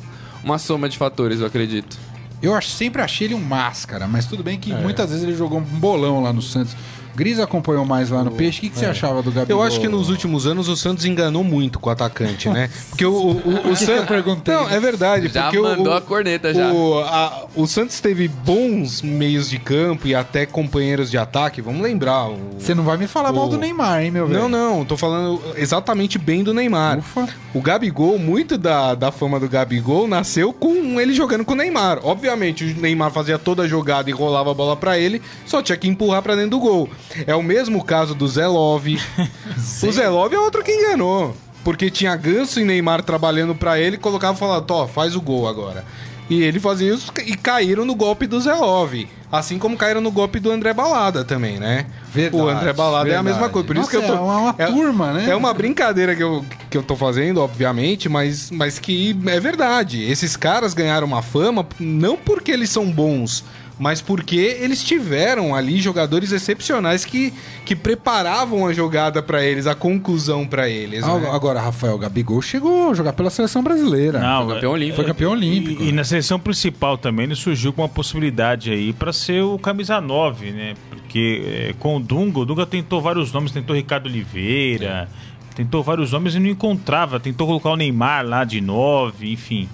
uma soma de fatores, eu acredito. Eu sempre achei ele um máscara, mas tudo bem que É. muitas vezes ele jogou um bolão lá no Santos. Gris acompanhou mais lá no Peixe. O que, que você achava do Gabigol? Eu acho que nos últimos anos o Santos enganou muito com o atacante, né? Porque o, o, o, o Santos. perguntei. Não, é verdade. Já porque o- mandou o, a corneta já. O, a- o Santos teve bons meios de campo e até companheiros de ataque. Vamos lembrar. Você não vai me falar mal do Neymar, hein, meu velho? Não, não, tô falando exatamente bem do Neymar. Ufa. O Gabigol, muito da, da fama do Gabigol nasceu com ele jogando com o Neymar. Obviamente, o Neymar fazia toda a jogada e rolava a bola pra ele, só tinha que empurrar pra dentro do gol. É o mesmo caso do Zé Love. o Zé Love é outro que enganou. Porque tinha Ganso e Neymar trabalhando pra ele, colocava e falava, Tó, faz o gol agora. E ele fazia isso e caíram no golpe do Zé Love. Assim como caíram no golpe do André Balada também, né? Verdade, o André Balada é a mesma verdade. coisa. Por isso Nossa, que eu tô. é uma- uma turma, né? É uma brincadeira que eu, que eu tô fazendo, obviamente, mas, mas que é verdade. Esses caras ganharam uma fama não porque eles são bons, mas porque eles tiveram ali jogadores excepcionais que, que preparavam a jogada pra eles, a conclusão pra eles. Ah, né? Agora, Rafael Gabigol chegou a jogar pela seleção brasileira. Não, Foi campeão olímpico. Foi campeão olímpico. E, e na seleção principal também ele surgiu com uma possibilidade aí para ser o camisa 9, né? Porque é, com o Dunga, o Dunga tentou vários nomes, tentou Ricardo Oliveira, tentou vários nomes e não encontrava, tentou colocar o Neymar lá de 9, enfim.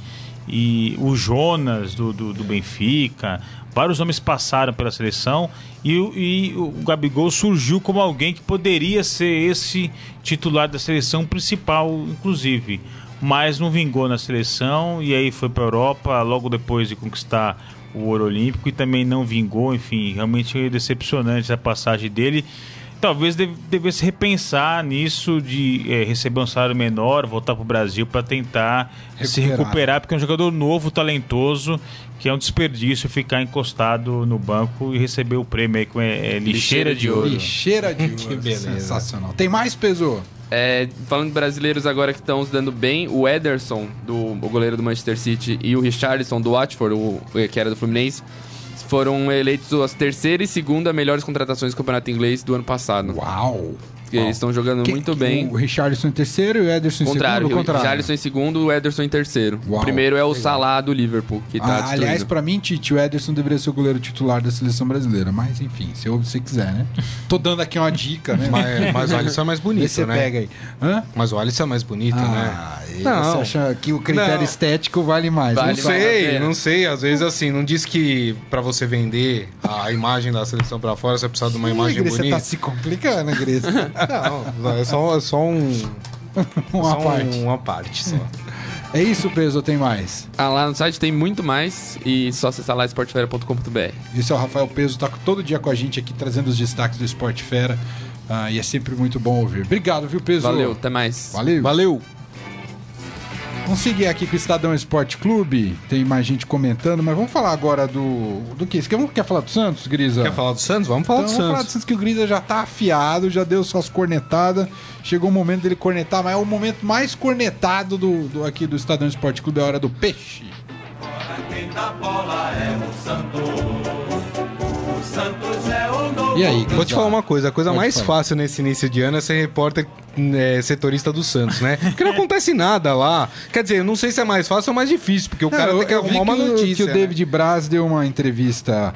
E o Jonas do, do, do Benfica, vários nomes passaram pela seleção e, o- e o Gabigol surgiu como alguém que poderia ser esse titular da seleção principal, inclusive mas não vingou na seleção e aí foi para Europa logo depois de conquistar o ouro olímpico e também não vingou, enfim, realmente é decepcionante a passagem dele. Talvez deve- devesse repensar nisso de eh, receber um salário menor, voltar para o Brasil para tentar se Recuperar. recuperar, porque é um jogador novo, talentoso, que é um desperdício ficar encostado no banco e receber o prêmio aí com é, é, lixeira de ouro. Lixeira de ouro. beleza. Sensacional. Tem mais, Peso? É, falando de brasileiros agora que estão se dando bem, o Ederson, do, o goleiro do Manchester City, e o Richarlison, do Watford, o, que era do Fluminense, foram eleitos as terceira e segunda melhores contratações do campeonato inglês do ano passado. Uau. Porque eles estão jogando Que- muito bem. O Richardson em terceiro e o Ederson em Contrário, segundo? o Richarlison em segundo, o Ederson em terceiro. Uau. o primeiro é o Salah do Liverpool, que tá Ah, aliás, pra mim, Tite, o Ederson deveria ser o goleiro titular da seleção brasileira. Mas, enfim, se você quiser, né? Tô dando aqui uma dica, né? Mas, mas o Alisson é mais bonito, se você né? pega aí. Hã? Mas o Alisson é mais bonito, né? Ah, e Não. você acha que o critério Não. estético vale mais? Vale Não sei. não sei. Às vezes, assim, não diz que pra você vender a imagem da seleção pra fora, você precisa de uma imagem Gris, Você bonita. tá se complicando, Gris. Não, é só, é só um... Uma só parte. uma parte só. É isso, Peso, tem mais? Ah, lá no site tem muito mais e só acessar lá esportefera.com.br. Esse é o Rafael Peso, tá todo dia com a gente aqui, trazendo os destaques do Esporte Fera. Ah, e é sempre muito bom ouvir. Obrigado, viu, Peso? Valeu, até mais. Valeu. Valeu! Vamos seguir aqui com o Estadão Esporte Clube. Tem mais gente comentando, mas vamos falar agora do. Do que? Você quer, quer falar do Santos, Grisa? Quer falar do Santos? Vamos falar Então, do vamos falar do Santos. Santos que o Grisa já tá afiado, já deu suas cornetadas. Chegou o momento dele cornetar, mas é o momento mais cornetado do, do- aqui do Estadão Esporte Clube, é a hora do peixe. Quem dá bola é o Santos. E aí, Vou te falar uma coisa, a coisa Pode mais falar. fácil nesse início de ano é ser repórter é, setorista do Santos, né? Porque não acontece nada lá. Quer dizer, eu não sei se é mais fácil ou mais difícil, porque o Não, cara eu- tem que arrumar uma que o- notícia. Que o né? David Braz deu uma entrevista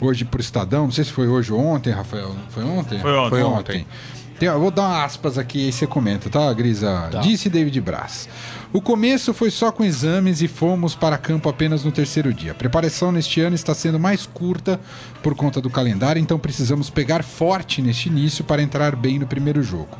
hoje pro Estadão, não sei se foi hoje ou ontem, Rafael. Foi ontem? Foi ontem. Foi Foi ontem. Tem, eu vou dar aspas aqui e você comenta, tá, Grisa? Disse David Braz. O começo foi só com exames e fomos para campo apenas no terceiro dia. A preparação neste ano está sendo mais curta por conta do calendário, então precisamos pegar forte neste início para entrar bem no primeiro jogo.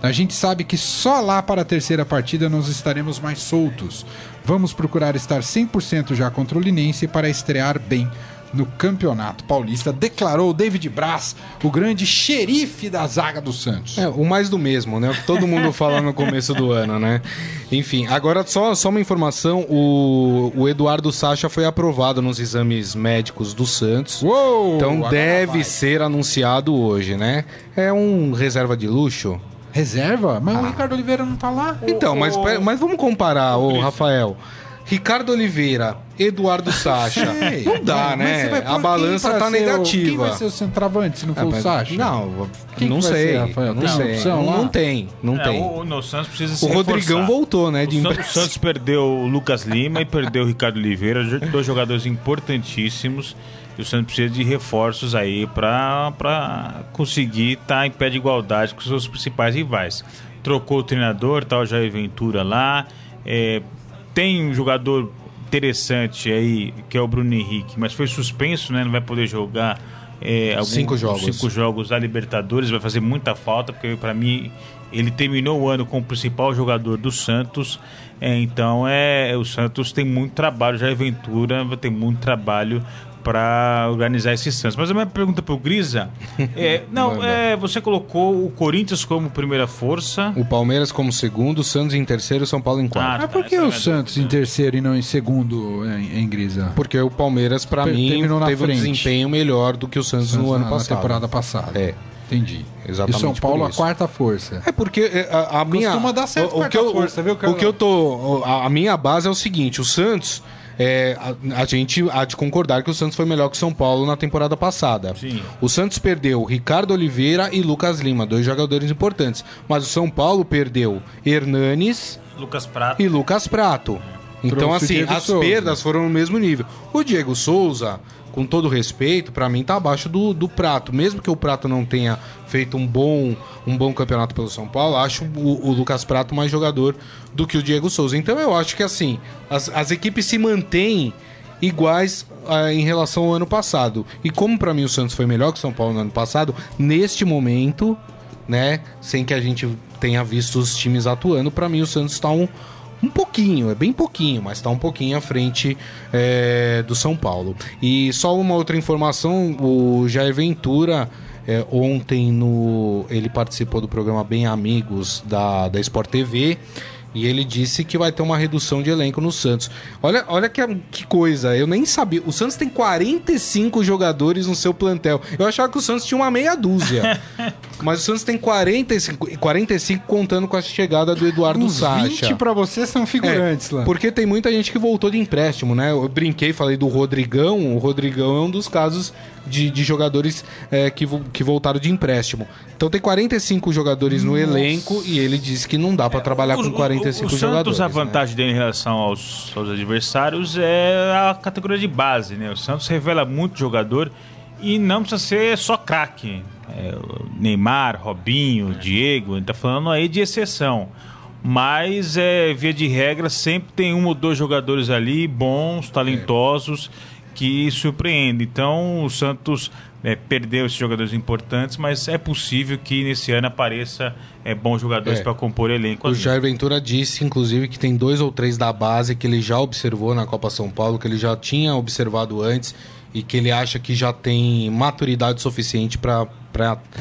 A gente sabe que só lá para a terceira partida nós estaremos mais soltos. Vamos procurar estar 100% já contra o Linense para estrear bem no Campeonato Paulista, declarou David Braz, o grande xerife da zaga do Santos. É, o mais do mesmo, né? O que todo mundo fala no começo do ano, né? Enfim, agora só, só uma informação: o, o Eduardo Sacha foi aprovado nos exames médicos do Santos. Uou, Então deve vai. ser anunciado hoje, né? É um reserva de luxo. Reserva? Mas o Ricardo Oliveira não tá lá. Então, mas, o- mas vamos comparar, ô Cris. Rafael. Ricardo Oliveira, Eduardo Sacha. Sei. Não dá, Mas né? pôr A balança tá ser o- negativa. Quem vai ser o centroavante se não for Ah, o mas- Sacha? Não, Quem não sei. ser, Rafael? não Tem sei. opção lá? Não tem, não É, tem. o, o no Santos precisa se O Rodrigão reforçar. voltou, né? O, De San- o empréstimo. Santos perdeu o Lucas Lima e perdeu o Ricardo Oliveira, dois jogadores importantíssimos. E o Santos precisa de reforços aí para conseguir estar em pé de igualdade com os seus principais rivais. Trocou o treinador, tá o Jair Ventura lá. É, tem um jogador interessante aí, que é o Bruno Henrique, mas foi suspenso, né? Não vai poder jogar é, algum- Cinco jogos. cinco jogos da Libertadores, vai fazer muita falta, porque para mim ele terminou o ano como principal jogador do Santos. É, então é o Santos tem muito trabalho, já Ventura vai ter muito trabalho para organizar esse Santos. Mas a minha pergunta para o Grisa é, não, é, você colocou o Corinthians como primeira força. O Palmeiras como segundo, o Santos em terceiro e o São Paulo em quarto. Ah, Mas por que é o minha Santos em terceiro e não em segundo em, em Grisa? Porque o Palmeiras, pra Per- mim, terminou na teve um frente. desempenho melhor do que o Santos, no ano na passado. temporada passada. É. Entendi. Exatamente E São por Paulo a quarta força. É porque é, a, a minha. Costuma dar certo o, que eu, força, viu, o que eu tô. A, a minha base é o seguinte: o Santos. É, a, a gente há de concordar que o Santos foi melhor que o São Paulo na temporada passada. Sim. O Santos perdeu Ricardo Oliveira e Lucas Lima, dois jogadores importantes. Mas o São Paulo perdeu Hernanes Lucas Prato. e Lucas Prato. Então, Trouxe assim, as Souza. perdas foram no mesmo nível. O Diego Souza, com todo respeito, pra mim tá abaixo do, do Prato. Mesmo que o Prato não tenha feito um bom, um bom campeonato pelo São Paulo, acho o, o Lucas Prato mais jogador do que o Diego Souza. Então eu acho que assim, as, as equipes se mantêm iguais ah, em relação ao ano passado. E como pra mim o Santos foi melhor que o São Paulo no ano passado, neste momento, né, sem que a gente tenha visto os times atuando, pra mim o Santos tá um, um pouquinho, é bem pouquinho, mas tá um pouquinho à frente é, do São Paulo. E só uma outra informação, o Jair Ventura é, ontem no ele participou do programa Bem Amigos da, da Sport TV e ele disse que vai ter uma redução de elenco no Santos. Olha, olha que, que coisa, eu nem sabia. O Santos tem 45 jogadores no seu plantel. Eu achava que o Santos tinha uma meia dúzia. mas o Santos tem 45, 45 contando com a chegada do Eduardo Uns Sacha. 20 pra você são figurantes É, lá. Porque tem muita gente que voltou de empréstimo, né? Eu brinquei, falei do Rodrigão. O Rodrigão é um dos casos de, de jogadores é, que, vo- que voltaram de empréstimo. Então tem 45 jogadores no elenco e ele disse que não dá pra trabalhar O- com o- 45 o, o jogadores. Santos, a né? vantagem dele em relação aos, aos adversários é a categoria de base, né? O Santos revela muito jogador e não precisa ser só craque. É, o Neymar, Robinho, Diego, a gente tá falando aí de exceção. Mas, é, via de regra, sempre tem um ou dois jogadores ali bons, talentosos, que surpreendem. Então, o Santos é, perdeu esses jogadores importantes, mas é possível que nesse ano apareça é, bons jogadores É. para compor elenco. O. Jair Ventura disse, inclusive, que tem dois ou três da base que ele já observou na Copa São Paulo, que ele já tinha observado antes e que ele acha que já tem maturidade suficiente para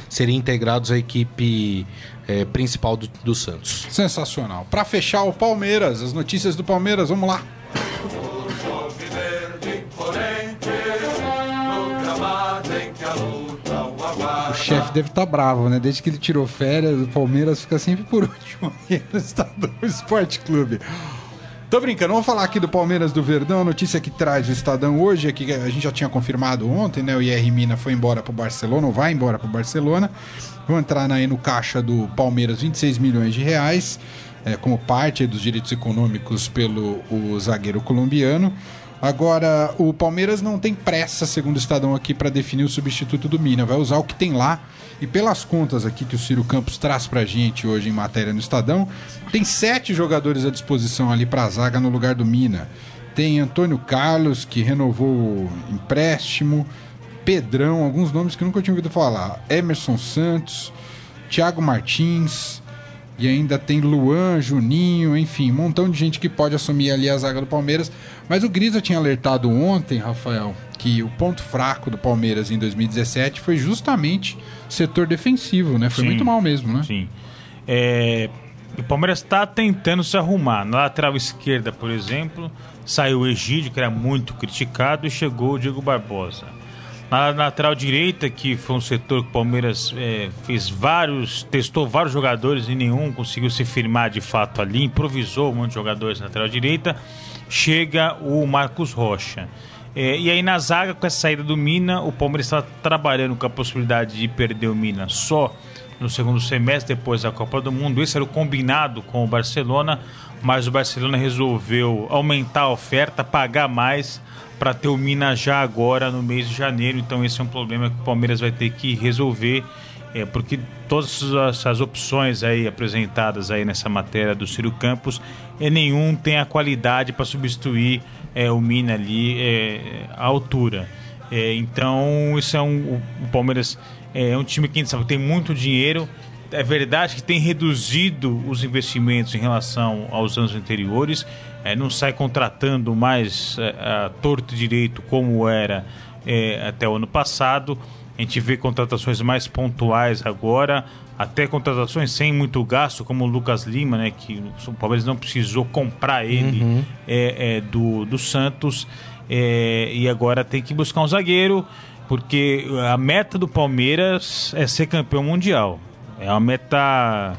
serem integrados à equipe eh, principal do, do Santos. Sensacional. Pra fechar o Palmeiras, as notícias do Palmeiras, vamos lá. Chefe deve estar bravo, né? Desde que ele tirou férias, o Palmeiras fica sempre por último no Estadão Esporte Clube. Tô brincando, vamos falar aqui do Palmeiras do Verdão. A notícia que traz o Estadão hoje é que a gente já tinha confirmado ontem, né? O IR Mina foi embora pro Barcelona, ou vai embora pro Barcelona. Vão entrar aí no caixa do Palmeiras 26 milhões de reais, é, como parte dos direitos econômicos pelo o zagueiro colombiano. Agora, o Palmeiras não tem pressa, segundo o Estadão aqui, para definir o substituto do Mina. Vai usar o que tem lá. E pelas contas aqui que o Ciro Campos traz pra gente hoje em matéria no Estadão, tem sete jogadores à disposição ali pra zaga no lugar do Mina. Tem Antônio Carlos, que renovou o empréstimo. Pedrão, alguns nomes que nunca tinha ouvido falar. Emerson Santos, Thiago Martins, e ainda tem Luan, Juninho, enfim, um montão de gente que pode assumir ali a zaga do Palmeiras. Mas o Grisa tinha alertado ontem, Rafael, que o ponto fraco do Palmeiras em 2017 foi justamente o setor defensivo, né? Foi Sim. muito mal mesmo, né? Sim. É, o Palmeiras está tentando se arrumar. Na lateral esquerda, por exemplo, saiu o Egídio, que era muito criticado, e chegou o Diego Barbosa. Na lateral direita, que foi um setor que o Palmeiras é, fez vários, testou vários jogadores e nenhum conseguiu se firmar de fato ali, improvisou um monte de jogadores na lateral direita, chega o Marcos Rocha. É, e aí na zaga, com essa saída do Mina, o Palmeiras está trabalhando com a possibilidade de perder o Mina só no segundo semestre, depois da Copa do Mundo. Esse era o combinado com o Barcelona, mas o Barcelona resolveu aumentar a oferta, pagar mais para ter o Mina já agora no mês de janeiro. Então esse é um problema que o Palmeiras vai ter que resolver, é, porque todas essas opções aí apresentadas aí nessa matéria do Ciro Campos, é, nenhum tem a qualidade para substituir é, o Mina ali é, à altura. É, então isso é um o Palmeiras é um time que sabe tem muito dinheiro. É verdade que tem reduzido os investimentos em relação aos anos anteriores é, não sai contratando mais é, a torto direito como era é, até o ano passado. A gente vê contratações mais pontuais agora, até contratações sem muito gasto, como o Lucas Lima, né, que o Palmeiras não precisou comprar ele Uhum. é, é, do, do Santos. é, e agora tem que buscar um zagueiro, porque a meta do Palmeiras é ser campeão mundial. É uma meta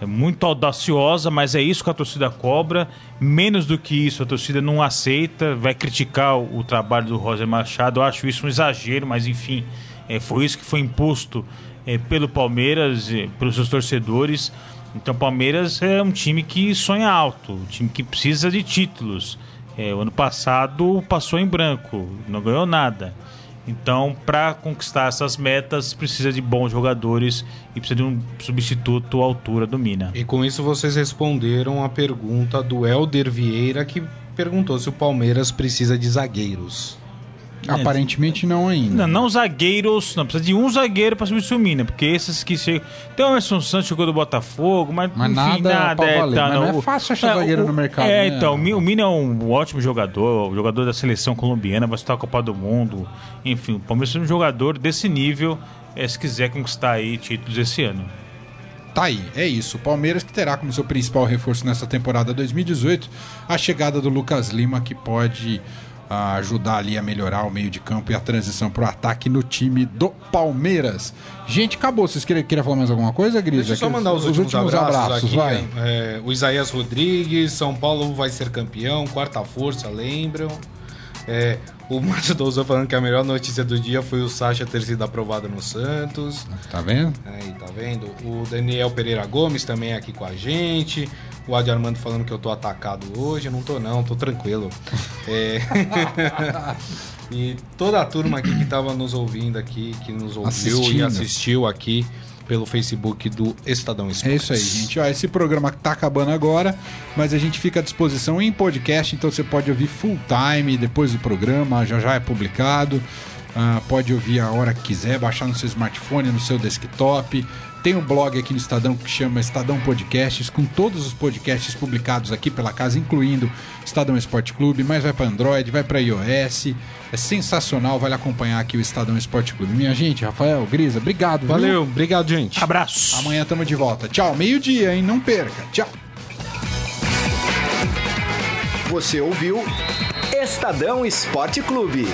é muito audaciosa, mas é isso que a torcida cobra. Menos do que isso, a torcida não aceita, vai criticar o, trabalho do Roger Machado. Eu acho isso um exagero, mas enfim, é, foi isso que foi imposto é, pelo Palmeiras, é, pelos seus torcedores. Então, o Palmeiras é um time que sonha alto, um time que precisa de títulos. É, o ano passado passou em branco, não ganhou nada. Então, para conquistar essas metas, precisa de bons jogadores e precisa de um substituto à altura do Mina. E com isso vocês responderam a pergunta do Helder Vieira, que perguntou se o Palmeiras precisa de zagueiros. Aparentemente não ainda. Não, não zagueiros, não, precisa de um zagueiro para o Mina, porque esses que chegam. Tem o Emerson Santos chegou do Botafogo, mas, Mas enfim, nada pra valer, tá, mas não é fácil achar zagueiro o- no mercado, É, né? então, o Mi- o Mina é um ótimo jogador, jogador da seleção colombiana, vai estar a Copa do Mundo. Enfim, o Palmeiras é um jogador desse nível, é, se quiser conquistar aí títulos esse ano. Tá aí, é isso. O Palmeiras que terá como seu principal reforço nessa temporada 2018 a chegada do Lucas Lima, que pode ah, ajudar ali a melhorar o meio de campo e a transição pro ataque no time do Palmeiras. Gente, acabou. Vocês queriam, queriam falar mais alguma coisa, Grisa? Deixa eu só mandar os, últimos, abraços, aqui. vai. É, o Isaías Rodrigues, São Paulo vai ser campeão, quarta força, lembram? É, o Márcio Douzan falando que a melhor notícia do dia foi o Sacha ter sido aprovado no Santos. Tá vendo? Aí, tá vendo? O Daniel Pereira Gomes também é aqui com a gente. O Adi Armando falando que eu tô atacado hoje. Eu não tô, não, tô tranquilo. É... e toda a turma aqui que tava nos ouvindo aqui, que nos ouviu e Assistindo. assistiu aqui pelo Facebook do Estadão É Esportes. isso aí, gente. Ó, esse programa tá acabando agora, mas a gente fica à disposição em podcast, então você pode ouvir full time depois do programa, já já é publicado. Ah, pode ouvir a hora que quiser, baixar no seu smartphone, no seu desktop. Tem um blog aqui no Estadão que chama Estadão Podcasts, com todos os podcasts publicados aqui pela casa, incluindo Estadão Esporte Clube, mas vai para Android, vai para iOS. É sensacional, vale acompanhar aqui o Estadão Esporte Clube. Minha gente, Rafael, Grisa, obrigado. viu? Valeu, obrigado, gente. Abraço! Amanhã estamos de volta. Tchau, meio-dia, hein? Não perca. Tchau. Você ouviu Estadão Esporte Clube.